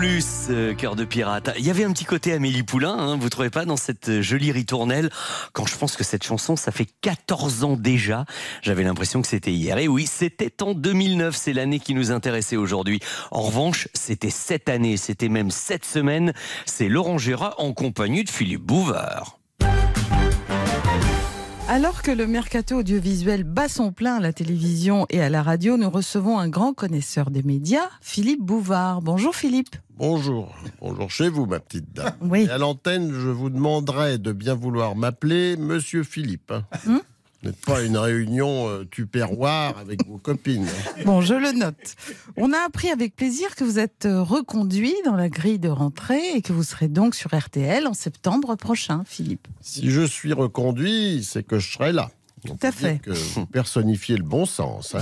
Plus, euh, cœur de pirate. Il y avait un petit côté Amélie Poulain, hein, vous trouvez pas, dans cette euh, jolie ritournelle? Quand je pense que cette chanson, ça fait 14 ans déjà, j'avais l'impression que c'était hier. Et oui, c'était en 2009, c'est l'année qui nous intéressait aujourd'hui. En revanche, c'était cette année, c'était même cette semaine, c'est Laurent Gérard en compagnie de Philippe Bouvard. Alors que le mercato audiovisuel bat son plein à la télévision et à la radio, nous recevons un grand connaisseur des médias, Philippe Bouvard. Bonjour Philippe. Bonjour, bonjour chez vous, ma petite dame. Oui. Et à l'antenne, je vous demanderai de bien vouloir m'appeler Monsieur Philippe. hein. Hum n'êtes pas une réunion euh, tupperware avec vos copines. Bon, je le note. On a appris avec plaisir que vous êtes euh, reconduit dans la grille de rentrée et que vous serez donc sur RTL en septembre prochain, Philippe. Si je suis reconduit, c'est que je serai là. Tout à fait. Que vous personnifiez le bon sens. hein.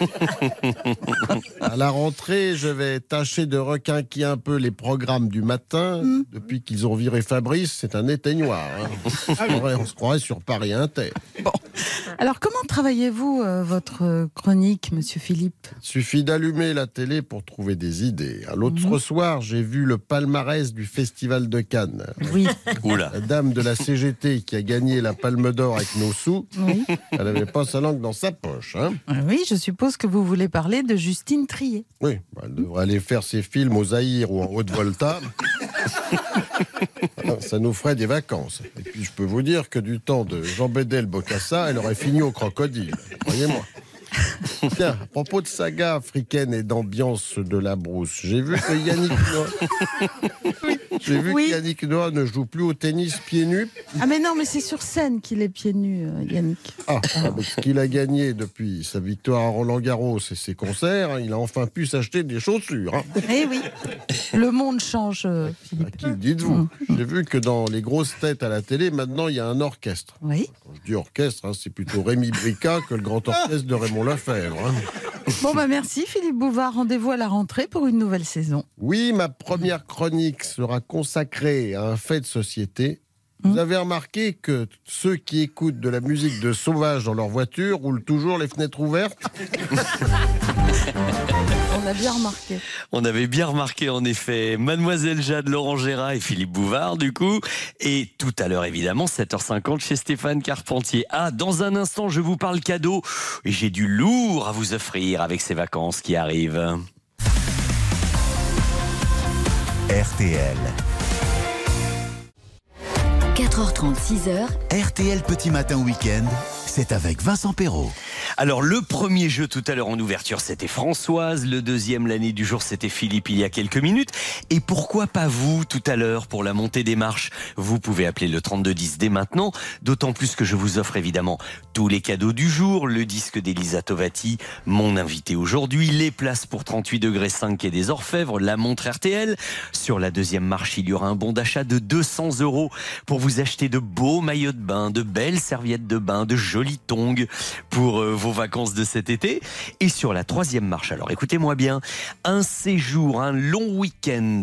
à la rentrée, je vais tâcher de requinquer un peu les programmes du matin. Hum. Depuis qu'ils ont viré Fabrice, c'est un éteignoir. hein. On se croirait- on se croirait sur Paris Inter. Alors, comment travaillez-vous euh, votre chronique, monsieur Philippe? Suffit d'allumer la télé pour trouver des idées. À L'autre soir, j'ai vu le palmarès du Festival de Cannes. Oui. Oula. La dame de la CGT qui a gagné la Palme d'Or avec nos sous, Oui. elle n'avait pas sa langue dans sa poche. hein. Oui, je suppose que vous voulez parler de Justine Trier. Oui, bah, elle devrait aller faire ses films au Zaïre ou en Haute-Volta. Ça nous ferait des vacances. Et puis je peux vous dire que du temps de Jean Bédel Bocassa, elle aurait fini au crocodile. Croyez-moi. Tiens, à propos de saga africaine et d'ambiance de la brousse, j'ai vu que Yannick Noah, j'ai vu que Yannick Noah ne joue plus au tennis pieds nus. Ah mais non, mais c'est sur scène qu'il est pieds nus, euh, Yannick. Ah, ce qu'il a gagné depuis sa victoire à Roland Garros et ses concerts, hein, il a enfin pu s'acheter des chaussures. hein. Eh oui, le monde change, euh, Philippe. Qui dites-vous J'ai vu que dans les grosses têtes à la télé, maintenant, il y a un orchestre. Oui. Quand je dis orchestre, hein, c'est plutôt Rémi Brica que le grand orchestre de Raymond Lefebvre. hein. Bon bah merci Philippe Bouvard, rendez-vous à la rentrée pour une nouvelle saison. Oui, ma première chronique sera consacrée à un fait de société. Vous avez remarqué que ceux qui écoutent de la musique de sauvage dans leur voiture roulent toujours les fenêtres ouvertes? On a bien remarqué. On avait bien remarqué en effet Mademoiselle Jade, Laurent Gérard et Philippe Bouvard du coup. Et tout à l'heure évidemment 7h50 chez Stéphane Carpentier. Ah, dans un instant je vous parle cadeau. Et j'ai du lourd à vous offrir avec ces vacances qui arrivent. RTL. 4h30, 6h, RTL Petit Matin Week-end, c'est avec Vincent Perrault. Alors, le premier jeu tout à l'heure en ouverture, c'était Françoise. Le deuxième, l'année du jour, c'était Philippe il y a quelques minutes. Et pourquoi pas vous tout à l'heure pour la montée des marches? Vous pouvez appeler le 3210 dès maintenant. D'autant plus que je vous offre évidemment tous les cadeaux du jour. Le disque d'Elisa Tovati, mon invité aujourd'hui. Les places pour 38 degrés 5 et des Orfèvres. La montre RTL. Sur la deuxième marche, il y aura un bon d'achat de 200 euros pour vous acheter de beaux maillots de bain, de belles serviettes de bain, de jolis tongs pour euh, vacances de cet été. Et sur la troisième marche, alors écoutez-moi bien, un séjour, un long week-end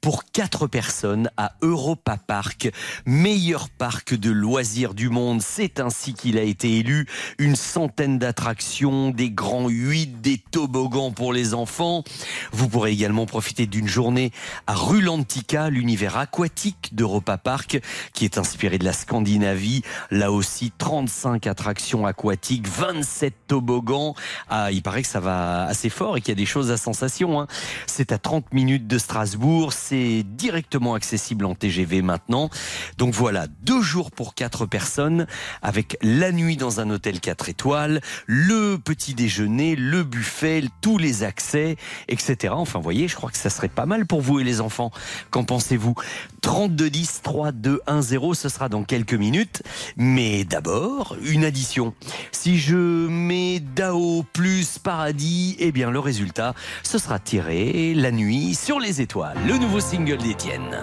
pour quatre personnes à Europa Park, meilleur parc de loisirs du monde. C'est ainsi qu'il a été élu. Une centaine d'attractions, des grands huit, des toboggans pour les enfants. Vous pourrez également profiter d'une journée à Rulantica, l'univers aquatique d'Europa Park, qui est inspiré de la Scandinavie. Là aussi, 35 attractions aquatiques, 27 toboggans. Ah, il paraît que ça va assez fort et qu'il y a des choses à sensation. hein. C'est à 30 minutes de Strasbourg. C'est directement accessible en TGV maintenant. Donc voilà, deux jours pour quatre personnes avec la nuit dans un hôtel 4 étoiles, le petit déjeuner, le buffet, tous les accès, etc. Enfin, voyez, je crois que ça serait pas mal pour vous et les enfants. Qu'en pensez-vous? 32 10 3 2 1 0, ce sera dans quelques minutes. Mais d'abord, une addition. Si je mets Dao plus Paradis, eh bien le résultat, ce sera tiré la nuit sur les étoiles. Le nouveau single d'Étienne.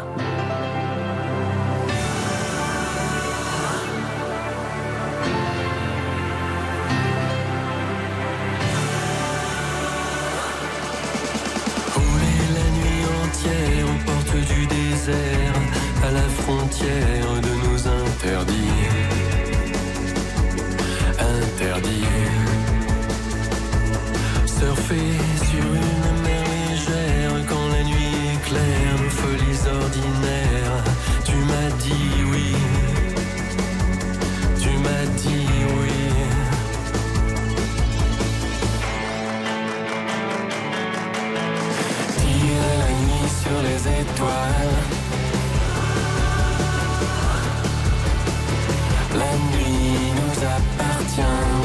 À la frontière de nos interdits. Surfer sur une mer légère quand la nuit est claire, nos folies ordinaires. Tu m'as dit oui. Tu m'as dit oui. Tirer la nuit sur les étoiles. time.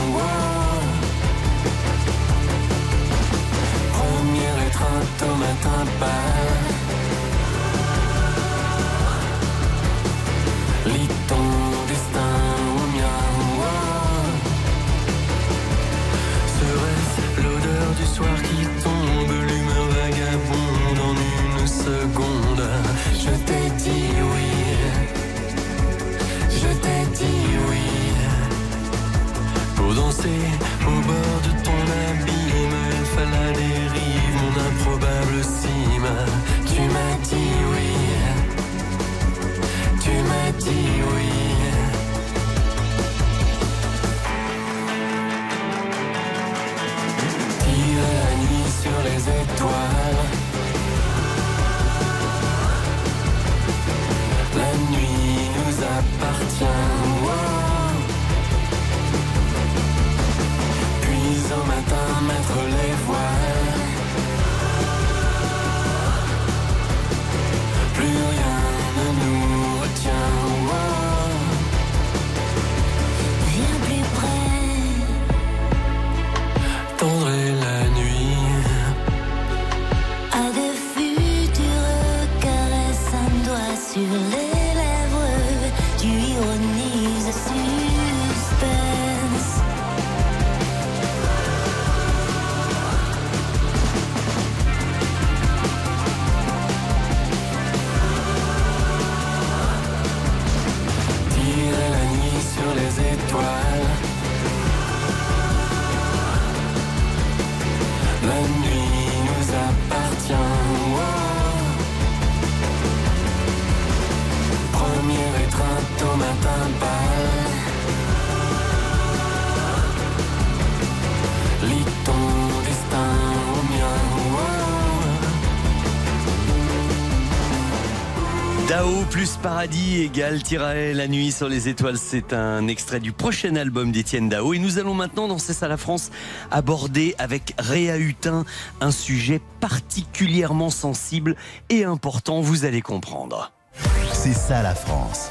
Plus paradis égale Tirae la nuit sur les étoiles. C'est un extrait du prochain album d'Étienne Dao. Et nous allons maintenant dans C'est ça la France aborder avec Réa Hutin un sujet particulièrement sensible et important. Vous allez comprendre. C'est ça la France.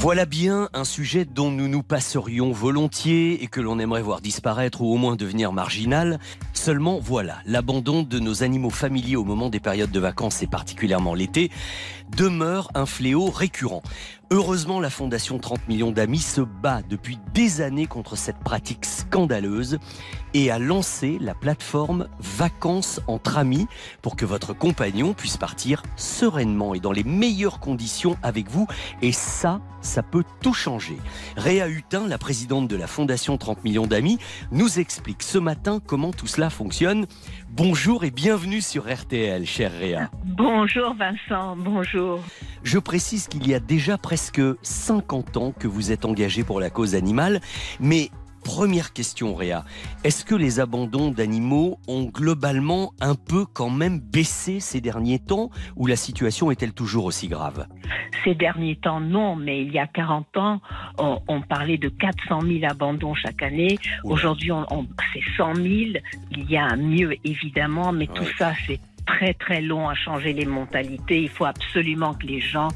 Voilà bien un sujet dont nous nous passerions volontiers et que l'on aimerait voir disparaître ou au moins devenir marginal. Seulement, voilà, l'abandon de nos animaux familiers au moment des périodes de vacances et particulièrement l'été demeure un fléau récurrent. Heureusement, la Fondation 30 millions d'amis se bat depuis des années contre cette pratique scandaleuse et a lancé la plateforme Vacances entre amis pour que votre compagnon puisse partir sereinement et dans les meilleures conditions avec vous. Et ça, ça peut tout changer. Réa Hutin, la présidente de la Fondation 30 millions d'amis, nous explique ce matin comment tout cela fonctionne. Bonjour et bienvenue sur RTL, chère Réa. Bonjour Vincent, bonjour. Je précise qu'il y a déjà presque 50 ans que vous êtes engagé pour la cause animale, mais Première question, Réa. Est-ce que les abandons d'animaux ont globalement un peu quand même baissé ces derniers temps ou la situation est-elle toujours aussi grave? Ces derniers temps, non, mais il y a 40 ans, on, on parlait de 400 000 abandons chaque année. Aujourd'hui, on, on- c'est 100 000. Il y a un mieux, évidemment, mais tout ça, c'est très très long à changer les mentalités. Il faut absolument que les gens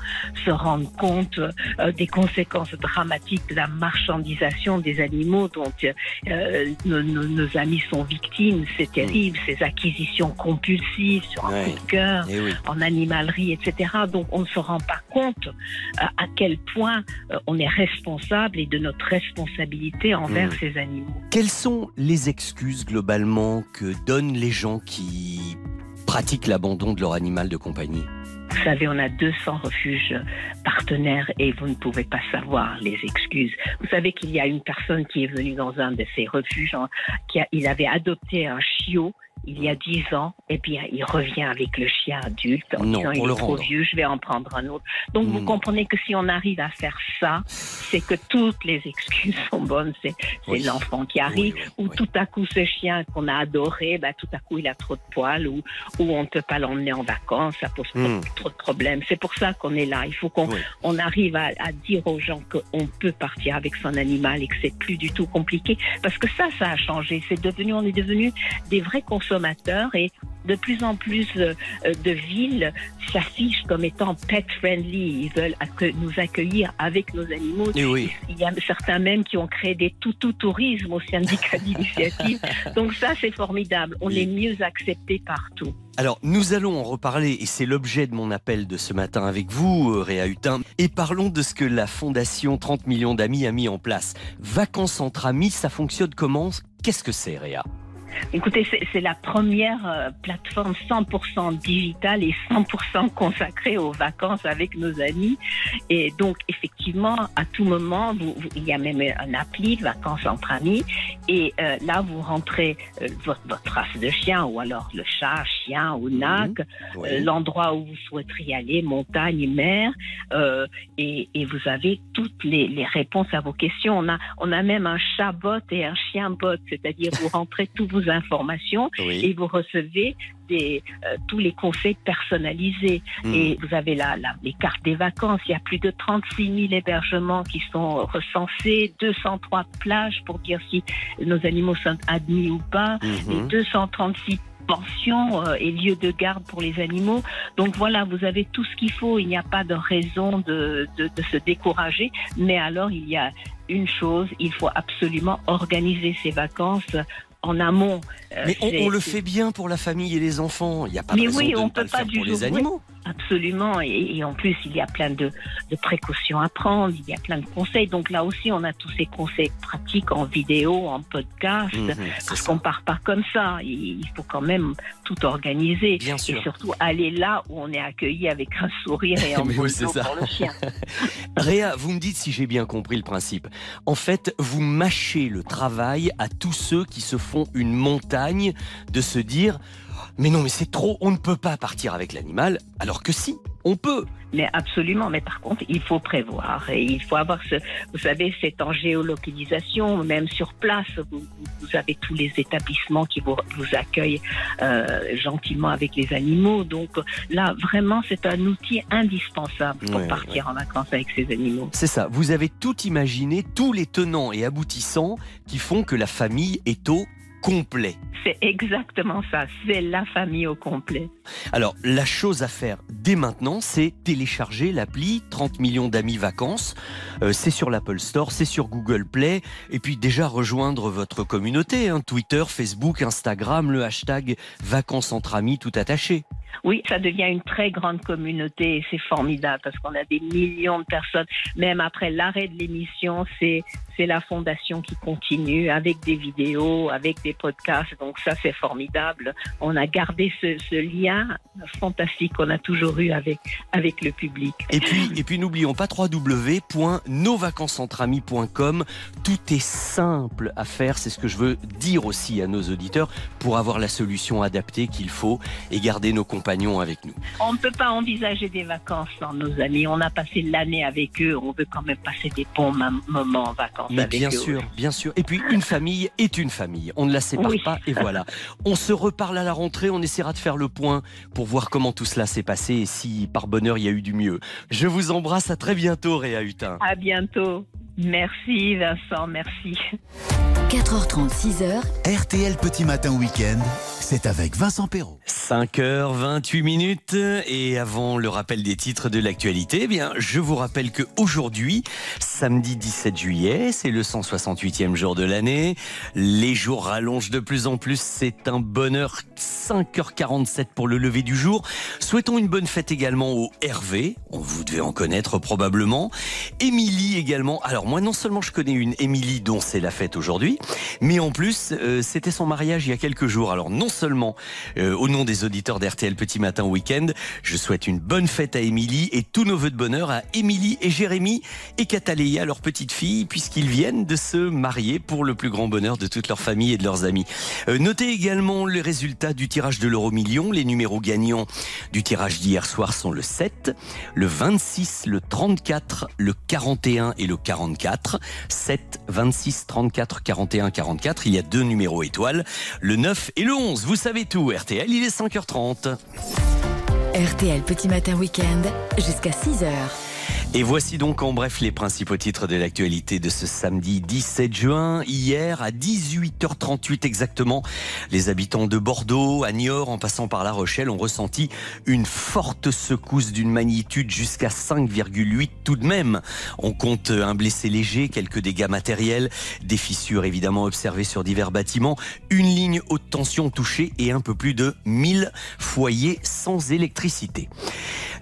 se rendent compte euh, des conséquences dramatiques de la marchandisation des animaux dont euh, nos, nos- nos amis sont victimes. C'est terrible, ces acquisitions compulsives sur un Ouais. coup de cœur, Eh oui. en animalerie, etc. Donc on ne se rend pas compte euh, à quel point on est responsable et de notre responsabilité envers Mm. ces animaux. Quelles sont les excuses globalement que donnent les gens qui pratiquent l'abandon de leur animal de compagnie Vous savez, on a 200 refuges partenaires et vous ne pouvez pas savoir les excuses. Vous savez qu'il y a une personne qui est venue dans un de ces refuges, qui a, il avait adopté un chiot il y a 10 ans, et puis il revient avec le chien adulte en Non, disant il est trop vieux, je vais en prendre un autre. Donc vous Hmm. comprenez que si on arrive à faire ça, c'est que toutes les excuses sont bonnes. C'est Oui. l'enfant qui arrive, ou tout à coup ce chien qu'on a adoré, bah, tout à coup il a trop de poils, ou, ou on ne peut pas l'emmener en vacances, ça pose Hmm. trop de problèmes. C'est pour ça qu'on est là. Il faut qu'on on arrive à, à dire aux gens qu'on peut partir avec son animal et que c'est plus du tout compliqué. Parce que ça, ça a changé. C'est devenu, on est devenu des vrais consommateurs et de plus en plus euh, euh, de villes s'affichent comme étant pet friendly. Ils veulent nous accueillir avec nos animaux. Eh oui. Il y a certains même qui ont créé des toutous tourisme au syndicat d'initiative. Donc ça, c'est formidable. On est mieux accepté partout. Alors, nous allons en reparler, et c'est l'objet de mon appel de ce matin avec vous, euh, Réa Hutin, et parlons de ce que la Fondation 30 millions d'amis a mis en place. Vacances entre amis, ça fonctionne comment? Qu'est-ce que c'est, Réa? Écoutez, c'est- la première euh, plateforme 100% digitale et 100% consacrée aux vacances avec nos amis. Et donc, effectivement, à tout moment, il y a même un appli, Vacances entre amis. Et euh, là, vous rentrez euh, votre, votre race de chien, ou alors le chat, chien ou nag, Oui. euh, l'endroit où vous souhaiteriez aller, montagne, mer, euh, et, et vous avez toutes les, les réponses à vos questions. On a, on a même un chat-bot et un chien-bot, c'est-à-dire vous rentrez toutes vos informations Oui. et vous recevez des, euh, tous les conseils personnalisés. Mm. Et vous avez là, là, les cartes des vacances. Il y a plus de 36 000 hébergements qui sont recensés, 203 plages pour dire si nos animaux sont admis ou pas, Mhm. et 236 pensions euh, et lieux de garde pour les animaux. Donc voilà, vous avez tout ce qu'il faut. Il n'y a pas de raison de, de, de se décourager. Mais alors, il y a une chose, il faut absolument organiser ses vacances en amont. Euh, Mais on, le fait bien pour la famille et les enfants. Il n'y a pas de mais raison oui, de on ne pas peut le pas faire du pour les animaux. oui, absolument. Et, et en plus, il y a plein de, de précautions à prendre. Il y a plein de conseils. Donc là aussi, on a tous ces conseils pratiques en vidéo, en podcast. Mhm, parce qu'on part pas comme ça. Il, faut quand même tout organiser. Bien sûr. Et surtout aller là où on est accueilli avec un sourire et bon oui, ça. pour le chien. Réa, vous me dites si j'ai bien compris le principe. En fait, vous mâchez le travail à tous ceux qui se font une montagne de se dire mais non, mais c'est trop, on ne peut pas partir avec l'animal, alors que si, on peut. Mais absolument, mais par contre, il faut prévoir et il faut avoir ce, vous savez, c'est en géolocalisation, même sur place, vous, avez tous les établissements qui vous, vous accueillent euh, gentiment avec les animaux. Donc là, vraiment, c'est un outil indispensable pour Ouais, partir en vacances avec ces animaux. C'est ça, vous avez tout imaginé, tous les tenants et aboutissants qui font que la famille est au complet. C'est exactement ça. C'est la famille au complet. Alors, la chose à faire dès maintenant, c'est télécharger l'appli 30 millions d'amis vacances. Euh, c'est sur l'Apple Store, c'est sur Google Play. Et puis déjà rejoindre votre communauté, hein, Twitter, Facebook, Instagram, le hashtag vacances entre amis tout attaché. Oui, ça devient une très grande communauté et c'est formidable parce qu'on a des millions de personnes. Même après l'arrêt de l'émission, c'est c'est la fondation qui continue avec des vidéos, avec des podcasts. Donc ça, c'est formidable. On a gardé ce, lien fantastique qu'on a toujours eu avec avec le public. Et puis, et puis n'oublions pas www.nosvacancesentramis.com. Tout est simple à faire, c'est ce que je veux dire aussi à nos auditeurs pour avoir la solution adaptée qu'il faut et garder nos compagnons avec nous. On ne peut pas envisager des vacances sans nos amis. On a passé l'année avec eux. On veut quand même passer des bons moments en vacances Mais avec bien eux. sûr, bien sûr. Et puis une famille est une famille. On ne la sépare Oui. pas et voilà. On se reparle à la rentrée, on essaiera de faire le point pour voir comment tout cela s'est passé et si par bonheur il y a eu du mieux. Je vous embrasse, à très bientôt Réa Hutin. À bientôt. Merci Vincent, merci. 4h30, 6h, RTL Petit Matin Week-end, c'est avec Vincent Perrault. 5h28 minutes et avant le rappel des titres de l'actualité, eh bien, je vous rappelle que aujourd'hui, samedi 17 juillet, c'est le 168e jour de l'année. Les jours rallongent de plus en plus, c'est un bonheur. 5h47 pour le lever du jour. Souhaitons une bonne fête également au Hervé, on vous devez en connaître probablement. Émilie également. Alors moi, non seulement je connais une Émilie dont c'est la fête aujourd'hui, mais en plus, euh, c'était son mariage il y a quelques jours. Alors non seulement euh, au nom des auditeurs d'RTL Petit Matin Week-end, je souhaite une bonne fête à Émilie et tous nos voeux de bonheur à Émilie et Jérémy et Cataléa, leur petite fille, puisqu'ils viennent de se marier pour le plus grand bonheur de toute leur famille et de leurs amis. Euh, notez également les résultats du tirage de l'euro million. Les numéros gagnants du tirage d'hier soir sont le 7, le 26, le 34, le 41 et le 44. 7, 26, 34, 41, 44. Il y a deux numéros étoiles, le 9 et le 11. Vous savez tout, RTL, il est 5h30. RTL Petit Matin Week-end, jusqu'à 6h. Et voici donc en bref les principaux titres de l'actualité de ce samedi 17 juin. Hier, à 18h38 exactement, les habitants de Bordeaux, à Niort, en passant par La Rochelle, ont ressenti une forte secousse d'une magnitude jusqu'à 5,8 tout de même. On compte un blessé léger, quelques dégâts matériels, des fissures évidemment observées sur divers bâtiments, une ligne haute tension touchée et un peu plus de 1000 foyers sans électricité.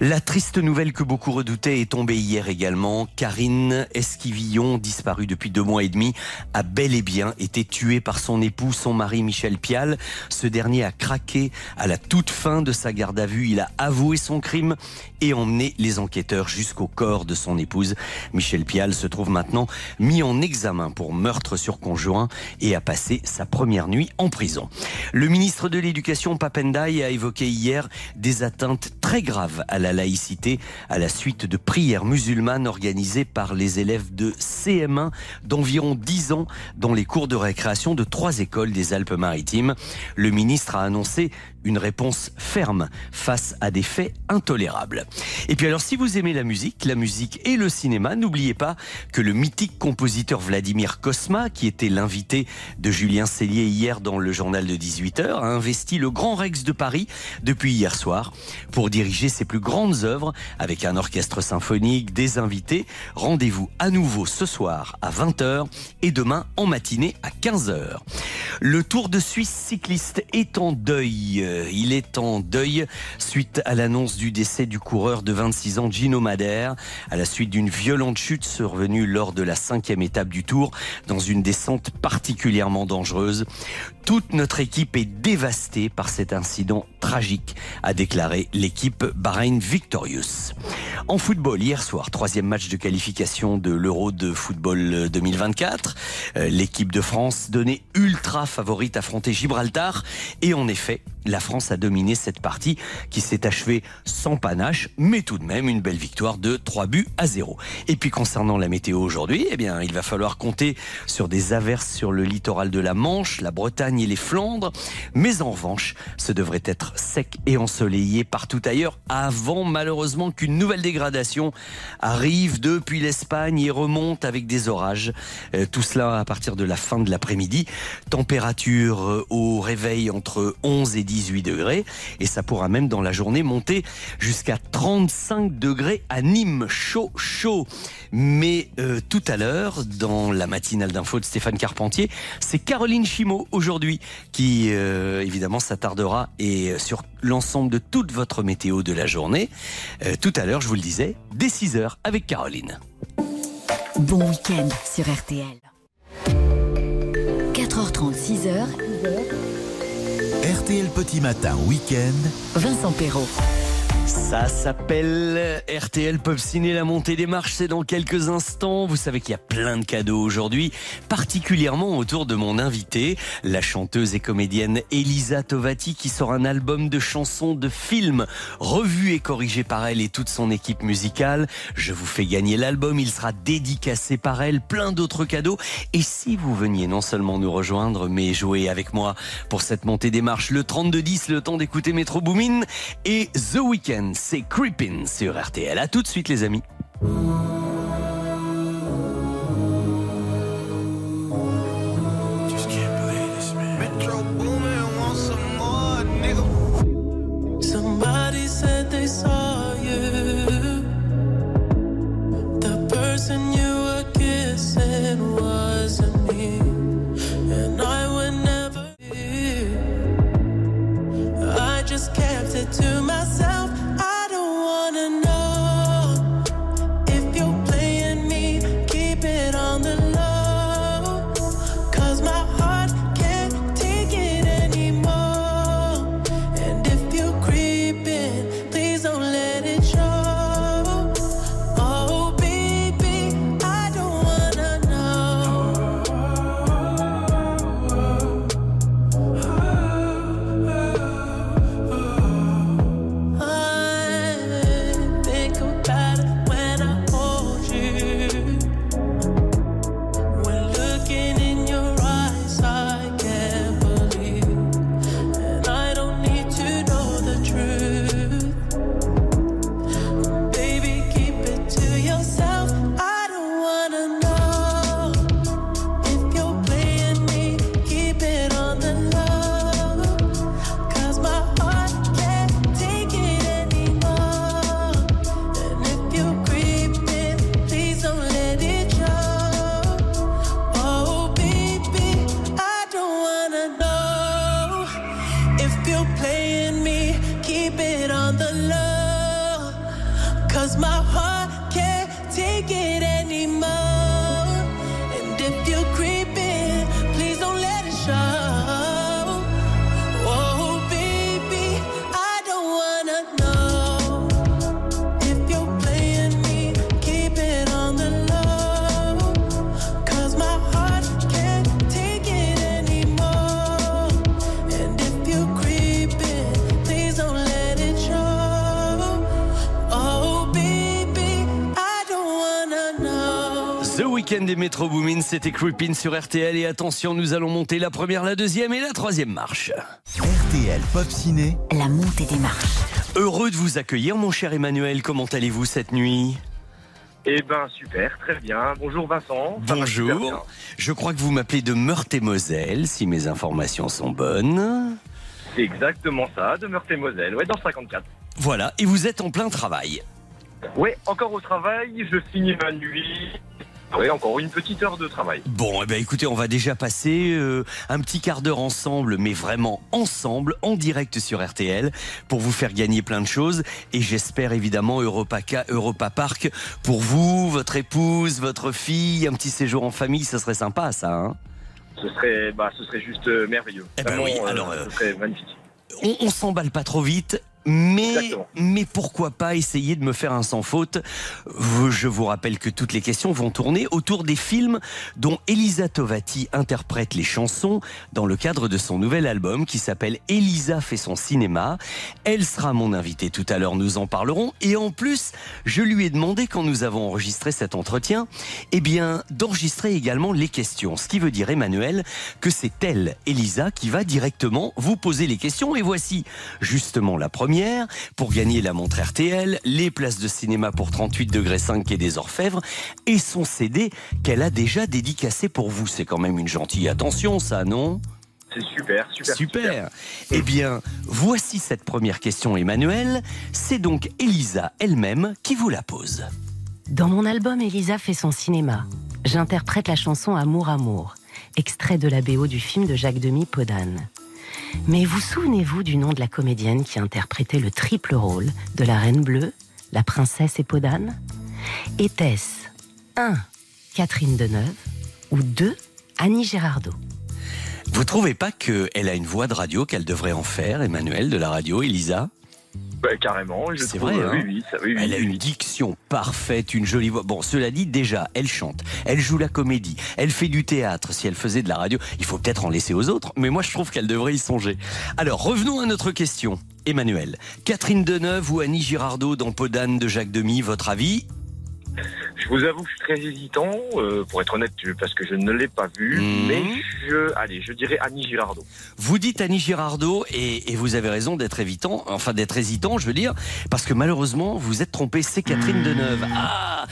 La triste nouvelle que beaucoup redoutaient est tombée hier également. Karine Esquivillon, disparue depuis deux mois et demi, a bel et bien été tuée par son époux, son mari Michel Pial. Ce dernier a craqué à la toute fin de sa garde à vue. Il a avoué son crime et emmené les enquêteurs jusqu'au corps de son épouse. Michel Pial se trouve maintenant mis en examen pour meurtre sur conjoint et a passé sa première nuit en prison. Le ministre de l'Éducation, Papendai, a évoqué hier des atteintes très graves à la laïcité à la suite de prières musulmanes organisées par les élèves de CM1 d'environ 10 ans dans les cours de récréation de trois écoles des Alpes-Maritimes. Le ministre a annoncé une réponse ferme face à des faits intolérables. Et puis alors si vous aimez la musique, la musique et le cinéma, n'oubliez pas que le mythique compositeur Vladimir Kosma, qui était l'invité de Julien Cellier hier dans le journal de 18h, a investi le Grand Rex de Paris depuis hier soir pour diriger ses plus grandes œuvres avec un orchestre symphonique, des invités. Rendez-vous à nouveau ce soir à 20h et demain en matinée à 15h. Le Tour de Suisse cycliste est en deuil. Euh, Il est en deuil suite à l'annonce du décès du coureur de 26 ans Gino Madère à la suite d'une violente chute survenue lors de la cinquième étape du Tour dans une descente particulièrement dangereuse. Toute notre équipe est dévastée par cet incident tragique, a déclaré l'équipe Bahreïn Victorious. En football, hier soir, troisième match de qualification de l'Euro de football 2024. Euh, L'équipe de France donnée ultra favorite affrontait Gibraltar. Et en effet, la France a dominé cette partie qui s'est achevée sans panache, mais tout de même une belle victoire de 3 buts à 0. Et puis concernant la météo aujourd'hui, eh bien, il va falloir compter sur des averses sur le littoral de la Manche, la Bretagne et les Flandres. Mais en revanche, ce devrait être sec et ensoleillé partout ailleurs avant malheureusement qu'une nouvelle dégradation arrive depuis l'Espagne et remonte avec des orages. Euh, tout cela à partir de la fin de l'après-midi. Température euh, au réveil entre 11 et 18 degrés. Et ça pourra même dans la journée monter jusqu'à 35 degrés à Nîmes. Chaud, chaud. Mais euh, tout à l'heure, dans la matinale d'info de Stéphane Carpentier, c'est Caroline Chimot aujourd'hui qui euh, évidemment s'attardera et euh, sur l'ensemble de toute votre météo de la journée. Tout à l'heure, je vous le disais, dès 6h avec Caroline. Bon week-end sur RTL. 4h30, 6h. RTL Petit Matin Week-end. Vincent Perrault. Ça s'appelle RTL Pop Ciné, la montée des marches, c'est dans quelques instants. Vous savez qu'il y a plein de cadeaux aujourd'hui, particulièrement autour de mon invité, la chanteuse et comédienne Elisa Tovati, qui sort un album de chansons de films, revu et corrigé par elle et toute son équipe musicale. Je vous fais gagner l'album, il sera dédicacé par elle, plein d'autres cadeaux. Et si vous veniez non seulement nous rejoindre, mais jouer avec moi pour cette montée des marches, le 32-10, le temps d'écouter Metro Boomin et The Weeknd c'est Creepin' sur RTL. À tout de suite les amis. C'était Creepin' sur RTL. Et attention, nous allons monter la première, la deuxième et la troisième marche. RTL Pop Ciné. La montée des marches. Heureux de vous accueillir, mon cher Emmanuel. Comment allez-vous cette nuit? Eh ben super, très bien. Bonjour Vincent. Bonjour. Je crois que vous m'appelez de Meurthe-et-Moselle, si mes informations sont bonnes. C'est exactement ça, de Meurthe-et-Moselle, ouais, dans le 54. Voilà, et vous êtes en plein travail. Ouais, encore au travail, je finis ma nuit. Ouais, encore une petite heure de travail. Bon, eh ben écoutez, on va déjà passer euh, un petit quart d'heure ensemble, mais vraiment ensemble, en direct sur RTL, pour vous faire gagner plein de choses. Et j'espère évidemment Europa, Europa Park pour vous, votre épouse, votre fille, un petit séjour en famille, ça serait sympa, ça. Hein Ce serait, bah, ce serait juste euh, merveilleux. Eh ben Vraiment, oui, euh, alors, euh, ce serait magnifique. on, on s'emballe pas trop vite. Mais, mais pourquoi pas essayer de me faire un sans faute? Je vous rappelle que toutes les questions vont tourner autour des films dont Elisa Tovati interprète les chansons dans le cadre de son nouvel album qui s'appelle Elisa fait son cinéma. Elle sera mon invitée tout à l'heure, nous en parlerons. Et en plus, je lui ai demandé quand nous avons enregistré cet entretien, eh bien, d'enregistrer également les questions. Ce qui veut dire, Emmanuel, que c'est elle, Elisa, qui va directement vous poser les questions. Et voici justement la première première pour gagner la montre RTL, les places de cinéma pour 38 degrés 5 et des Orfèvres et son CD qu'elle a déjà dédicacé pour vous. C'est quand même une gentille attention, ça, non? C'est super, super. Super. Eh bien, voici cette première question, Emmanuel. C'est donc Elisa elle-même qui vous la pose. Dans mon album Elisa fait son cinéma, j'interprète la chanson Amour Amour, extrait de la BO du film de Jacques Demy Podane. Mais vous souvenez-vous du nom de la comédienne qui interprétait le triple rôle de la Reine Bleue, la Princesse et Podane? Était-ce 1. Catherine Deneuve ou 2. Annie Girardot? Vous trouvez pas qu'elle a une voix de radio qu'elle devrait en faire, Emmanuel, de la radio, Elisa? Ouais, carrément. je C'est vrai, hein oui, oui, ça- oui, oui, Elle a une diction parfaite, une jolie voix. Bon, cela dit, déjà, elle chante, elle joue la comédie, elle fait du théâtre. Si elle faisait de la radio, il faut peut-être en laisser aux autres, mais moi je trouve qu'elle devrait y songer. Alors, revenons à notre question. Emmanuel, Catherine Deneuve ou Annie Girardot dans Podane de Jacques Demy, votre avis? Je vous avoue que je suis très hésitant, euh, pour être honnête, parce que je ne l'ai pas vu. Mhm. Mais je, allez, je dirais Annie Girardot. Vous dites Annie Girardot et, et vous avez raison d'être évitant, enfin d'être hésitant, je veux dire, parce que malheureusement vous êtes trompé, c'est Catherine Deneuve. Ah,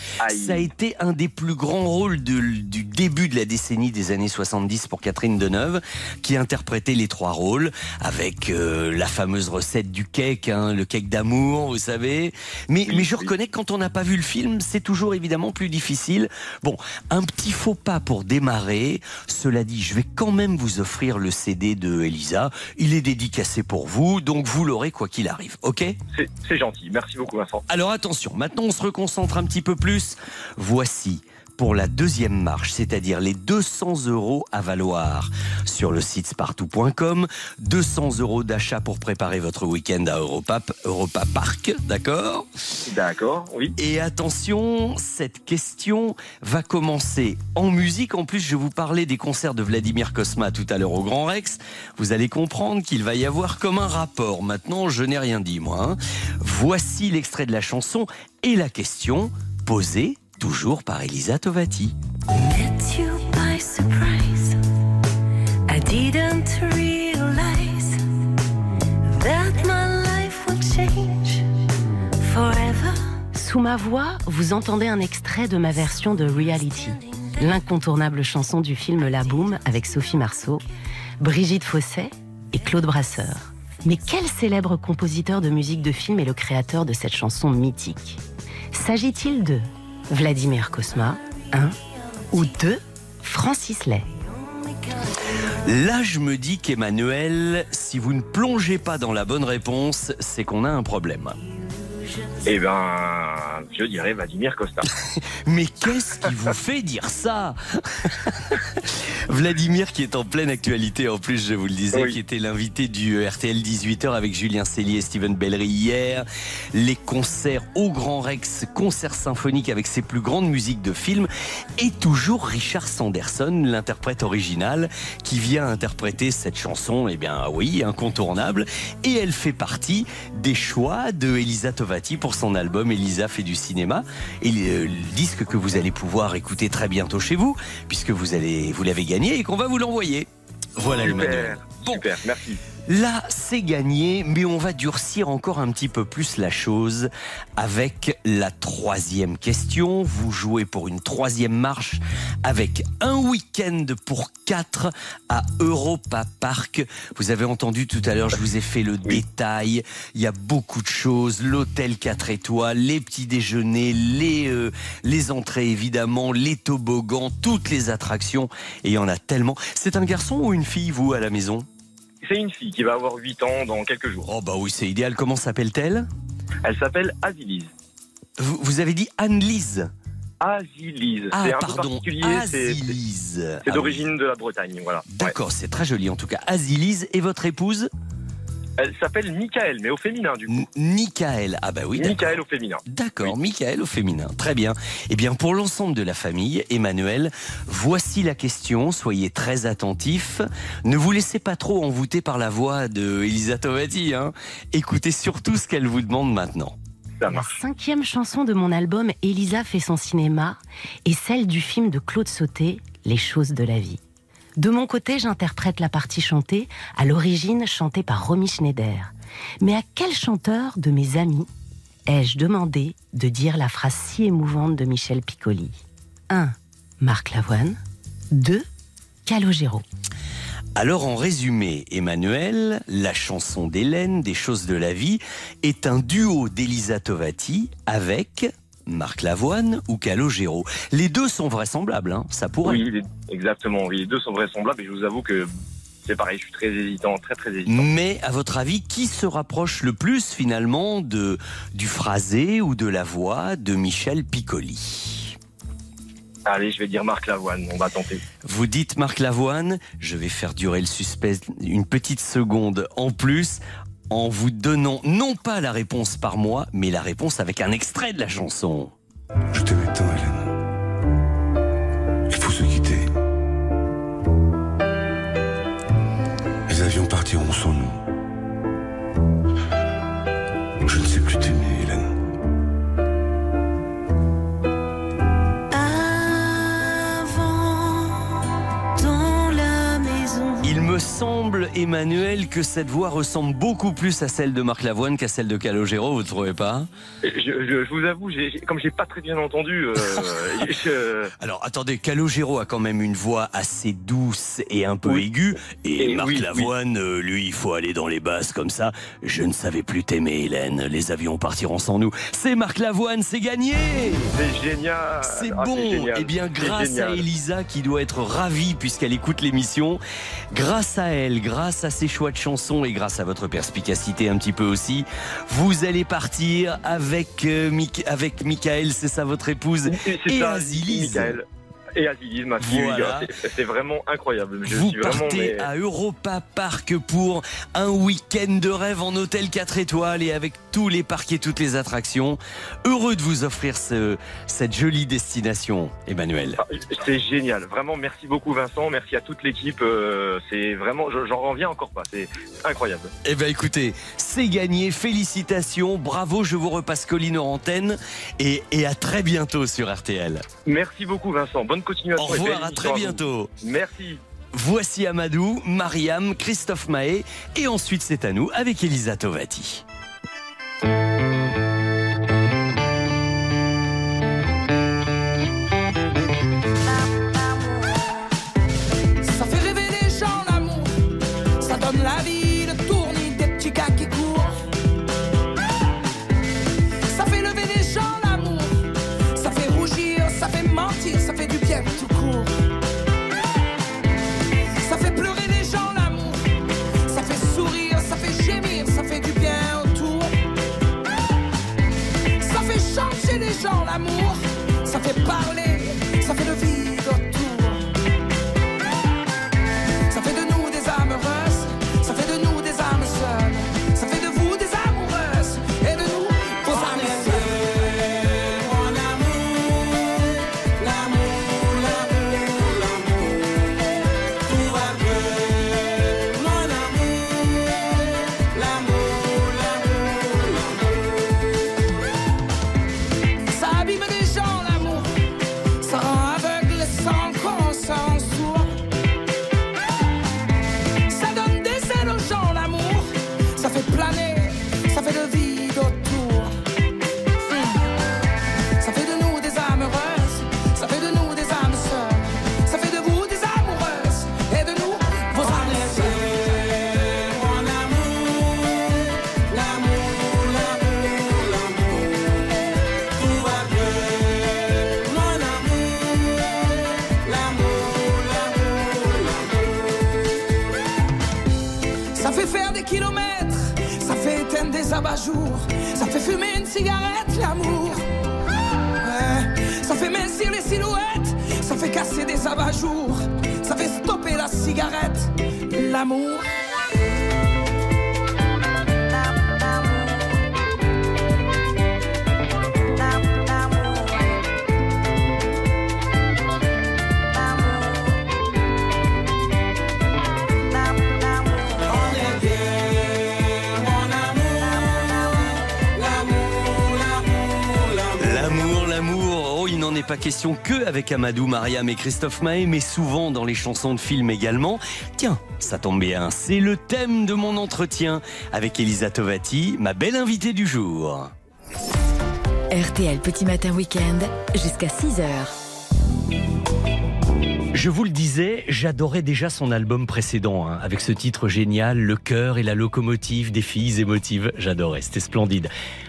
ça a été un des plus grands rôles de- du début de la décennie des années 70 pour Catherine Deneuve, qui interprétait les trois rôles avec euh, la fameuse recette du cake, hein, le cake d'amour, vous savez. Mais, mais je reconnais que quand on n'a pas vu le film, c'est toujours évidemment plus difficile. Bon, un petit faux pas pour démarrer. Cela dit, je vais quand même vous offrir le CD de Elisa. Il est dédicacé pour vous, donc vous l'aurez quoi qu'il arrive, ok? C'est c'est gentil. Merci beaucoup, Vincent. alors attention, maintenant on se reconcentre un petit peu plus. Voici pour la deuxième marche, c'est-à-dire les 200 euros à valoir sur le site spartou.com, 200 euros d'achat pour préparer votre week-end à Europa, Europa Park, d'accord? D'accord, oui. Et attention, cette question va commencer en musique. En plus, je vous parlais des concerts de Vladimir Kosma tout à l'heure au Grand Rex. Vous allez comprendre qu'il va y avoir comme un rapport. Maintenant, je n'ai rien dit, moi. hein. Voici l'extrait de la chanson et la question posée toujours par Elisa Tovati. Met you by surprise. I didn't realize that my life would change forever. Sous ma voix, vous entendez un extrait de ma version de Reality, l'incontournable chanson du film La Boum avec Sophie Marceau, Brigitte Fosset et Claude Brasseur. Mais quel célèbre compositeur de musique de film est le créateur de cette chanson mythique? S'agit-il de Vladimir Kosma, 1 ou 2 Francis Lay Là, je me dis qu'Emmanuel, si vous ne plongez pas dans la bonne réponse, c'est qu'on a un problème. Eh ben, je dirais Vladimir Costa. Mais qu'est-ce qui vous fait dire ça Vladimir qui est en pleine actualité en plus, je vous le disais, qui était l'invité du RTL 18h avec Julien Cellier et Steven Bellery hier. Les concerts au Grand Rex, concert symphonique avec ses plus grandes musiques de films et toujours Richard Sanderson, l'interprète original, qui vient interpréter cette chanson, eh bien oui, incontournable. Et elle fait partie des choix de Elisa Tovati pour son album Elisa fait du cinéma. Et le, le disque que vous allez pouvoir écouter très bientôt chez vous, puisque vous allez, vous l'avez gagné et qu'on va vous l'envoyer. Voilà Emmanuel. Super, super, merci. Là, c'est gagné, mais on va durcir encore un petit peu plus la chose avec la troisième question. Vous jouez pour une troisième marche avec un week-end pour quatre à Europa Park. Vous avez entendu tout à l'heure, je vous ai fait le détail. Il y a beaucoup de choses. L'hôtel 4 étoiles, les petits déjeuners, les, euh, les entrées évidemment, les toboggans, toutes les attractions. Et il y en a tellement. C'est un garçon ou une fille, vous, à la maison? C'est une fille qui va avoir 8 ans dans quelques jours. Oh bah oui, c'est idéal. Comment s'appelle-t-elle? Elle s'appelle Azilise. vous, vous avez dit Anne-Lise Azilise. Ah, c'est un peu pardon, particulier. c'est- Azilise. C'est Ah oui. d'origine de la Bretagne, voilà. D'accord, c'est très joli en tout cas. Azilise et votre épouse? Elle s'appelle Michael, mais au féminin du coup. Michael. Ah bah oui, d'accord. Michael au féminin. D'accord, Michael au féminin. Très bien. Eh bien, pour l'ensemble de la famille, Emmanuel, voici la question. Soyez très attentifs. Ne vous laissez pas trop envoûter par la voix de Elisa Tovati. Hein. Écoutez surtout ce qu'elle vous demande maintenant. Ça La cinquième chanson de mon album Elisa fait son cinéma est celle du film de Claude Sauté, Les choses de la vie. De mon côté, j'interprète la partie chantée, à l'origine chantée par Romy Schneider. Mais à quel chanteur de mes amis ai-je demandé de dire la phrase si émouvante de Michel Piccoli? 1. Marc Lavoine. 2. Calogero. Alors en résumé, Emmanuel, la chanson d'Hélène, des choses de la vie, est un duo d'Elisa Tovati avec Marc Lavoine ou Calogero. Les deux sont vraisemblables, hein, ça pourrait. Oui, exactement. Oui, les deux sont vraisemblables et je vous avoue que c'est pareil, je suis très hésitant, très très hésitant. Mais à votre avis, qui se rapproche le plus finalement de du phrasé ou de la voix de Michel Piccoli? Allez, je vais dire Marc Lavoine, on va tenter. Vous dites Marc Lavoine, je vais faire durer le suspense une petite seconde en plus en vous donnant non pas la réponse par moi, mais la réponse avec un extrait de la chanson. Semble, Emmanuel, que cette voix ressemble beaucoup plus à celle de Marc Lavoine qu'à celle de Calogero, vous ne trouvez pas? Je, je- je vous avoue, j'ai- j'ai- comme j'ai pas très bien entendu, euh, je- Alors attendez, Calogero a quand même une voix assez douce et un peu Oui. aiguë. Et, Et Marc oui, oui. Lavoine, euh, lui, il faut aller dans les basses comme ça. Je ne savais plus t'aimer, Hélène. Les avions partiront sans nous. C'est Marc Lavoine, c'est gagné c'est génial. C'est Ah, bon. Eh bien, grâce à. Elisa, qui doit être ravie puisqu'elle écoute l'émission, grâce à elle, grâce à ses choix de chansons et grâce à votre perspicacité un petit peu aussi, vous allez partir avec, euh, Mick- avec Michael, c'est ça votre épouse, Et Azilis. Et ma fille. Voilà. oui, c'est- vraiment incroyable. Je Vous suis vraiment. partez mais- à Europa Park pour un week-end de rêve en hôtel 4 étoiles et avec tous les parcs et toutes les attractions. Heureux de vous offrir ce- cette jolie destination, Emmanuel. Ah, C'est génial. Vraiment, merci beaucoup, Vincent. Merci à toute l'équipe. euh, c'est vraiment. je- J'en reviens encore pas. C'est incroyable. Eh bien écoutez, c'est gagné, félicitations, bravo, je vous repasse Colline en antenne et, et à très bientôt sur RTL. Merci beaucoup, Vincent. Bonne continuation. Au revoir, à très bientôt. Merci. Voici Amadou, Mariam, Christophe Mahé et ensuite c'est à nous avec Elisa Tovati. Que avec Amadou, Mariam et Christophe Maé, mais souvent dans les chansons de films également. Tiens, ça tombe bien, c'est le thème de mon entretien avec Elisa Tovati, ma belle invitée du jour. RTL Petit Matin Week-end jusqu'à 6h. Je vous le disais, j'adorais déjà son album précédent, hein, avec ce titre génial, Le cœur et la locomotive des filles émotives. J'adorais, c'était splendide.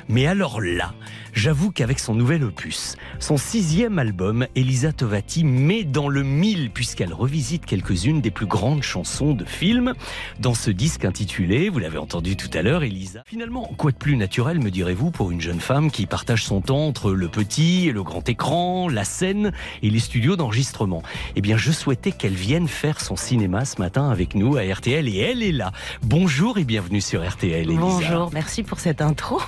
Mais alors là, j'avoue qu'avec son nouvel opus, son sixième album, Elisa Tovati met dans le mille, puisqu'elle revisite quelques-unes des plus grandes chansons de films, dans ce disque intitulé, vous l'avez entendu tout à l'heure, Elisa. Finalement, quoi de plus naturel, me direz-vous, pour une jeune femme qui partage son temps entre le petit et le grand écran, la scène et les studios d'enregistrement? Eh je souhaitais qu'elle vienne faire son cinéma ce matin avec nous à RTL, et elle est là. Bonjour et bienvenue sur RTL, Elisa. Bonjour, merci pour cette intro.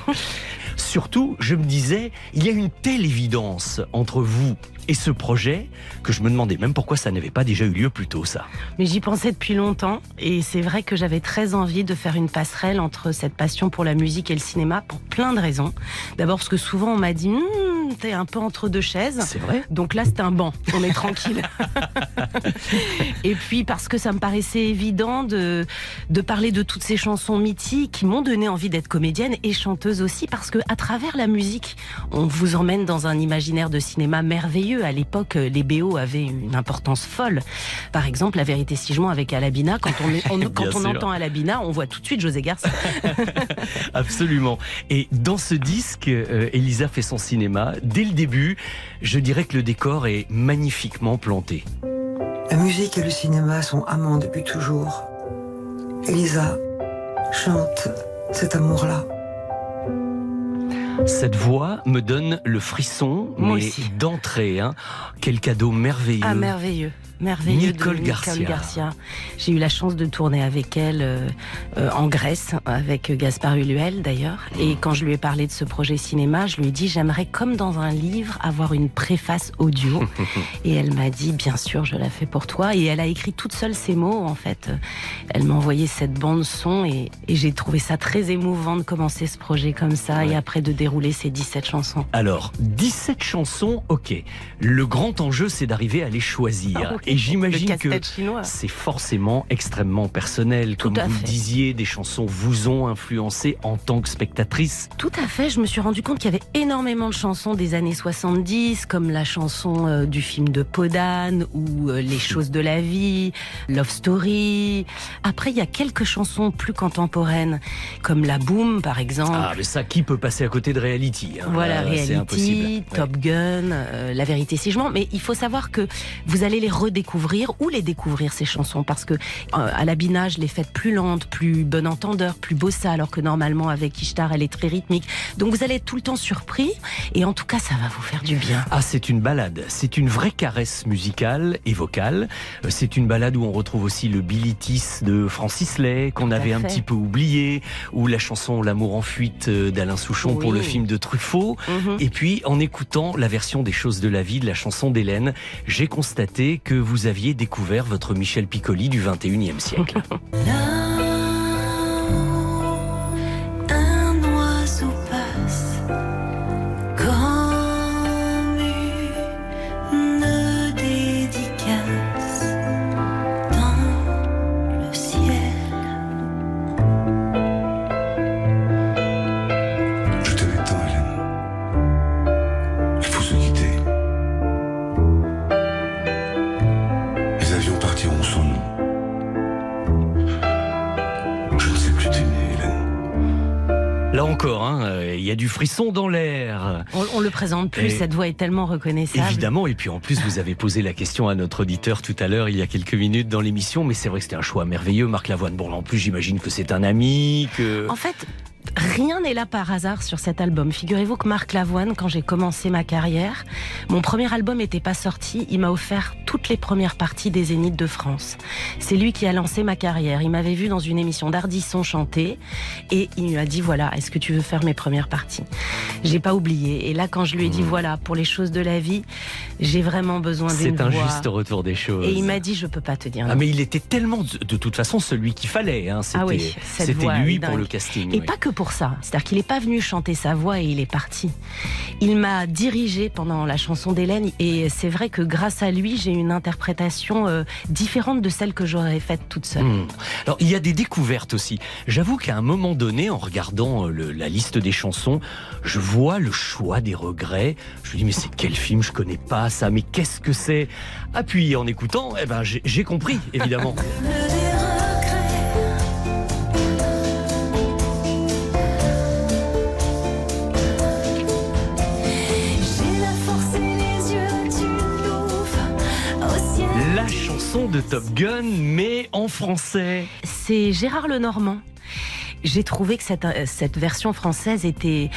Surtout, je me disais, il y a une telle évidence entre vous et ce projet que je me demandais même pourquoi ça n'avait pas déjà eu lieu plus tôt, ça. Mais j'y pensais depuis longtemps et c'est vrai que j'avais très envie de faire une passerelle entre cette passion pour la musique et le cinéma pour plein de raisons. D'abord parce que souvent on m'a dit, Hum, t'es un peu entre deux chaises. C'est vrai. Donc là, c'est un banc, on est tranquille. et puis parce que ça me paraissait évident de, de parler de toutes ces chansons mythiques qui m'ont donné envie d'être comédienne et chanteuse aussi parce que à travers la musique, on vous emmène dans un imaginaire de cinéma merveilleux. À l'époque, les BO avaient une importance folle. Par exemple, La vérité si je mens avec Alabina, quand on, est- on- Bien quand on sûr. entend Alabina, on voit tout de suite José Garcia. Absolument. Et dans ce disque, euh, Elisa fait son cinéma. Dès le début, je dirais que le décor est magnifiquement planté. La musique et le cinéma sont amants depuis toujours. Elisa chante cet amour-là. Cette voix me donne le frisson, Moi mais d'entrée. Hein. Quel cadeau merveilleux. Ah, merveilleux. Merveilleux Nicole de Garcia. Garcia. J'ai eu la chance de tourner avec elle euh, euh, en Grèce, avec Gaspard Uluel d'ailleurs. Et quand je lui ai parlé de ce projet cinéma, je lui ai dit j'aimerais, comme dans un livre, avoir une préface audio. et elle m'a dit bien sûr, je la fais pour toi. Et elle a écrit toute seule ces mots en fait. Elle m'a envoyé cette bande son et, et j'ai trouvé ça très émouvant de commencer ce projet comme ça et après de dérouler ces 17 chansons. Alors, 17 chansons, ok. Le grand enjeu, c'est d'arriver à les choisir. Ah Et j'imagine que c'est forcément extrêmement personnel. Comme à vous le disiez, des chansons vous ont influencé en tant que spectatrice. Tout à fait, je me suis rendu compte qu'il y avait énormément de chansons des années 70, comme la chanson euh, du film de Podane ou euh, Les choses de la vie, Love Story. Après, il y a quelques chansons plus contemporaines, comme La Boom par exemple. Ah, mais ça, qui peut passer à côté de Reality hein? Voilà, impossible. Reality, Top Gun, euh, La vérité si je mens. Mais il faut savoir que vous allez les redécouvrir ou les découvrir ces chansons parce que euh, à la Bina, je l'ai faite plus lente, plus bon entendeur, plus bossa, alors que normalement avec Ishtar, elle est très rythmique. Donc vous allez être tout le temps surpris et en tout cas, ça va vous faire du bien. Ah, c'est une balade. C'est une vraie caresse musicale et vocale. Euh, C'est une balade où on retrouve aussi le Bilitis de Francis Lay, qu'on avait un petit peu oublié, ou la chanson L'amour en fuite euh, d'Alain Souchon pour le film de Truffaut. Mhm. Et puis, en écoutant la version des choses de la vie de la chanson d'Hélène, j'ai constaté que vous aviez découvert votre Michel Piccoli du 21e siècle. présente plus, Et- cette voix est tellement reconnaissable. Évidemment, et puis en plus, vous avez posé la question à notre auditeur tout à l'heure, il y a quelques minutes dans l'émission, mais c'est vrai que c'était un choix merveilleux, Marc Lavoine. Bon, en plus, j'imagine que c'est un ami, que... En fait, rien n'est là par hasard sur cet album. Figurez-vous que Marc Lavoine, quand j'ai commencé ma carrière, mon premier album n'était pas sorti. Il m'a offert toutes les premières parties des Zéniths de France. C'est lui qui a lancé ma carrière. Il m'avait vu dans une émission d'Ardisson chanter et il m'a dit voilà, est-ce que tu veux faire mes premières parties? J'ai pas oublié. Et là, quand je lui ai dit voilà, pour les choses de la vie, j'ai vraiment besoin d'une C'est un juste retour des choses. Et il m'a dit je peux pas te dire. Ah mais il était tellement de de toute façon celui qu'il fallait. Hein. C'était Ah oui, lui pour le casting. Et oui. pas que pour ça. C'est-à-dire qu'il n'est pas venu chanter sa voix et il est parti. Il m'a dirigé pendant la chanson d'Hélène et c'est vrai que grâce à lui, j'ai une interprétation euh, différente de celle que j'aurais faite toute seule. Hmm. Alors, il y a des découvertes aussi. J'avoue qu'à un moment donné, en regardant euh, le- la liste des chansons, je vois le choix des regrets. Je me dis, mais c'est quel film? Je connais pas ça, mais qu'est-ce que c'est? Puis en écoutant, eh ben, j'ai compris, évidemment. de Top Gun, mais en français. C'est Gérard Lenormand. J'ai trouvé que cette, euh, cette version française était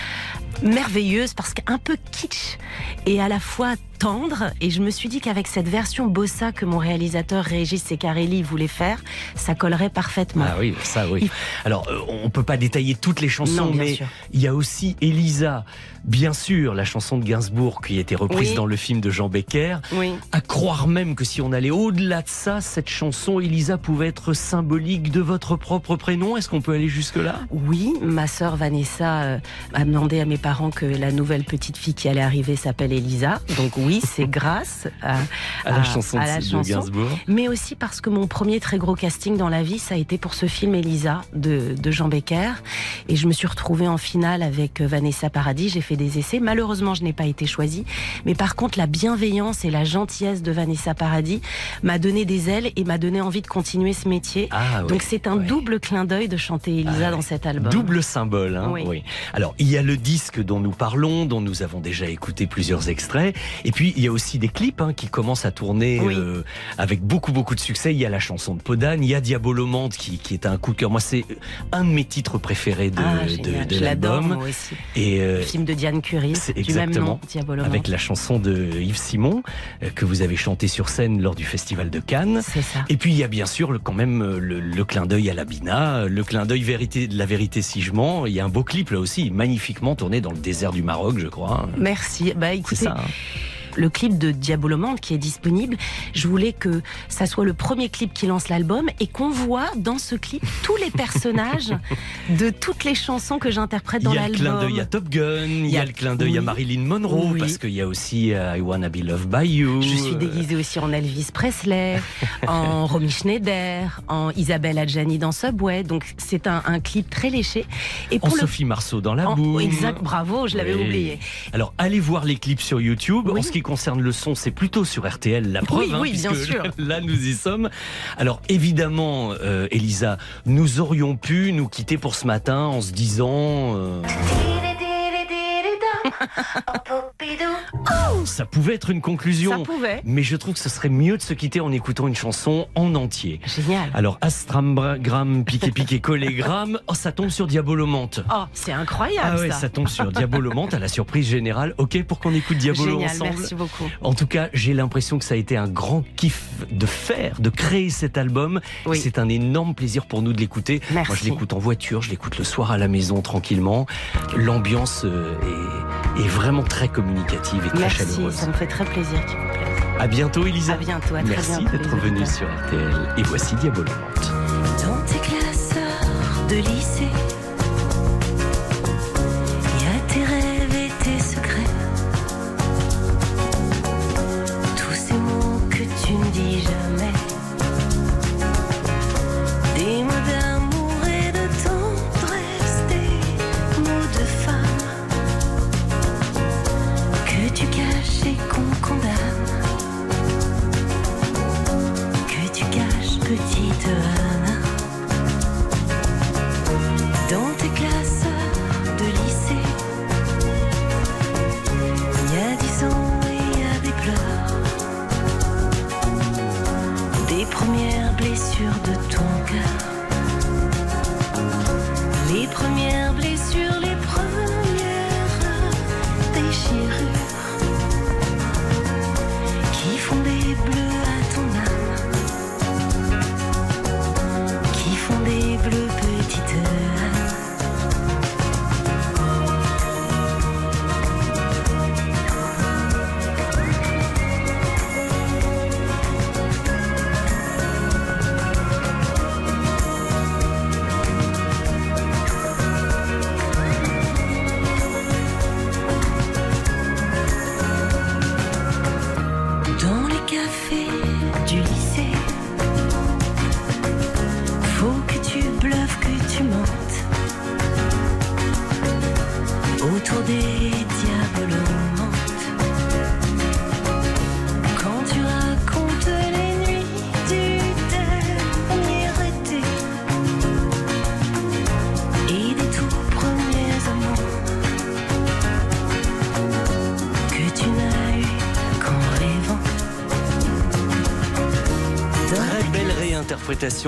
merveilleuse parce qu'un peu kitsch et à la fois tendre. Et je me suis dit qu'avec cette version bossa que mon réalisateur Régis Secarelli voulait faire, ça collerait parfaitement. Ah oui, ça oui. Alors, euh, on peut pas détailler toutes les chansons, Non, mais sûr. il y a aussi Elisa, bien sûr, la chanson de Gainsbourg qui a été reprise Oui. dans le film de Jean Becker. Oui. À croire même que si on allait au-delà de ça, cette chanson, Elisa, pouvait être symbolique de votre propre prénom. Est-ce qu'on peut aller jusque-là? Oui, ma sœur Vanessa euh, a demandé à mes parents que la nouvelle petite fille qui allait arriver s'appelle Elisa. Donc oui, c'est grâce à, À la chanson de- de Gainsbourg. Mais aussi parce que mon premier très gros casting dans la vie, ça a été pour ce film Elisa de, de Jean Becker. Et je me suis retrouvée en finale avec euh, Vanessa Paradis. J'ai fait des essais. Malheureusement, je n'ai pas été choisie. Mais par contre, la bienveillance et la gentillesse de Vanessa Paradis m'a donné des ailes et m'a donné envie de continuer ce métier. Ah Donc c'est un double clin d'œil de chanter Elisa dans cet album. Double symbole, hein, Oui. oui. Alors, il y a le disque dont nous parlons, dont nous avons déjà écouté plusieurs extraits. Et puis, il y a aussi des clips hein, qui commencent à tourner Oui. euh, avec beaucoup, beaucoup de succès. Il y a la chanson de Podane, il y a Diabolomante qui, qui est un coup de cœur. Moi, c'est un de mes titres préférés de, Ah, de, l'album. Et euh, Le film de Diane Curie, même exactement nom, avec la chanson de Yves Simon euh, que vous avez chanté sur scène lors du festival de Cannes. C'est ça. Et puis il y a bien sûr le, quand même le, le clin d'œil à la Bina, le clin d'œil vérité de la vérité si je mens. Il y a un beau clip là aussi, magnifiquement tourné dans le désert du Maroc, je crois. Merci. Bah écoutez, ça, hein. Le clip de Diabolomante qui est disponible, je voulais que ça soit le premier clip qui lance l'album et qu'on voit dans ce clip tous les personnages de toutes les chansons que j'interprète dans Il y a le clin l'album. d'œil à Top Gun, il y a le clin d'œil à. Marilyn Monroe, Oui. parce qu'il y a aussi euh, I Wanna Be Loved by You. Je suis déguisée aussi en Elvis Presley, en Romy Schneider, en Isabelle Adjani dans Subway. Donc c'est un, un clip très léché. Et En pour le Sophie Marceau dans la En- boue. exact, bravo, je l'avais Oui. oublié. Alors, allez voir les clips sur YouTube. Oui. En ce qui concerne le son, c'est plutôt sur RTL, la preuve. Oui, hein, oui, bien puisque sûr. Là, nous y sommes. Alors, évidemment, euh, Elisa, nous aurions pu nous quitter pour ce matin en se disant... euh, ça pouvait être une conclusion. Ça pouvait. Mais je trouve que ce serait mieux de se quitter en écoutant une chanson en entier. Génial. Alors, Astramgram, piqué, piqué, collégramme. Oh, ça tombe sur Diabolomante. Oh, c'est incroyable Ah ouais, ça. ça. tombe sur Diabolomante à la surprise générale. Ok, pour qu'on écoute Diabolo Génial, ensemble. merci beaucoup. En tout cas, j'ai l'impression que ça a été un grand kiff de faire, de créer cet album. Oui. C'est un énorme plaisir pour nous de l'écouter. Moi, je l'écoute en voiture, je l'écoute le soir à la maison tranquillement. L'ambiance euh, est, est vraiment très communicative et très Merci, chaleureuse. ça me fait très plaisir qu'il vous plaise. À bientôt, Elisa. À bientôt, à très Merci d'être venue sur RTL. Et voici Diabolomante. Dans tes classeurs de lycée,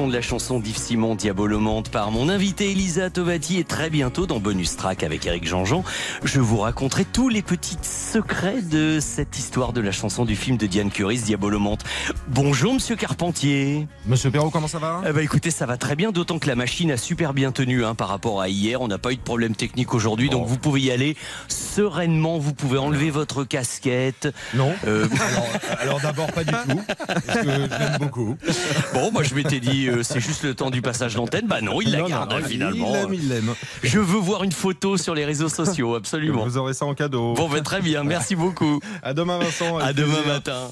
de la chanson d'Yves Simon Diabolomante par mon invité Elisa Tovati et très bientôt dans Bonus Track avec Eric Jean-Jean, je vous raconterai tous les petits secrets de cette histoire de la chanson du film de Diane Curis Diabolomante. Bonjour Monsieur Carpentier. Monsieur Perrault, comment ça va? Eh ben, écoutez, ça va très bien, d'autant que la machine a super bien tenu hein, par rapport à hier. On n'a pas eu de problème technique aujourd'hui, donc vous pouvez y aller sereinement. Vous pouvez enlever votre casquette. Non. Euh, Alors, alors d'abord, pas du tout. Parce que beaucoup. Bon, moi je m'étais dit, euh, c'est juste le temps du passage d'antenne. Bah non, il la Non, garde non, finalement. Il l'aime, il l'aime. Je veux voir une photo sur les réseaux sociaux, absolument. Vous aurez ça en cadeau. Bon, ben, très bien, merci beaucoup. À demain, Vincent. À demain plaisir. matin.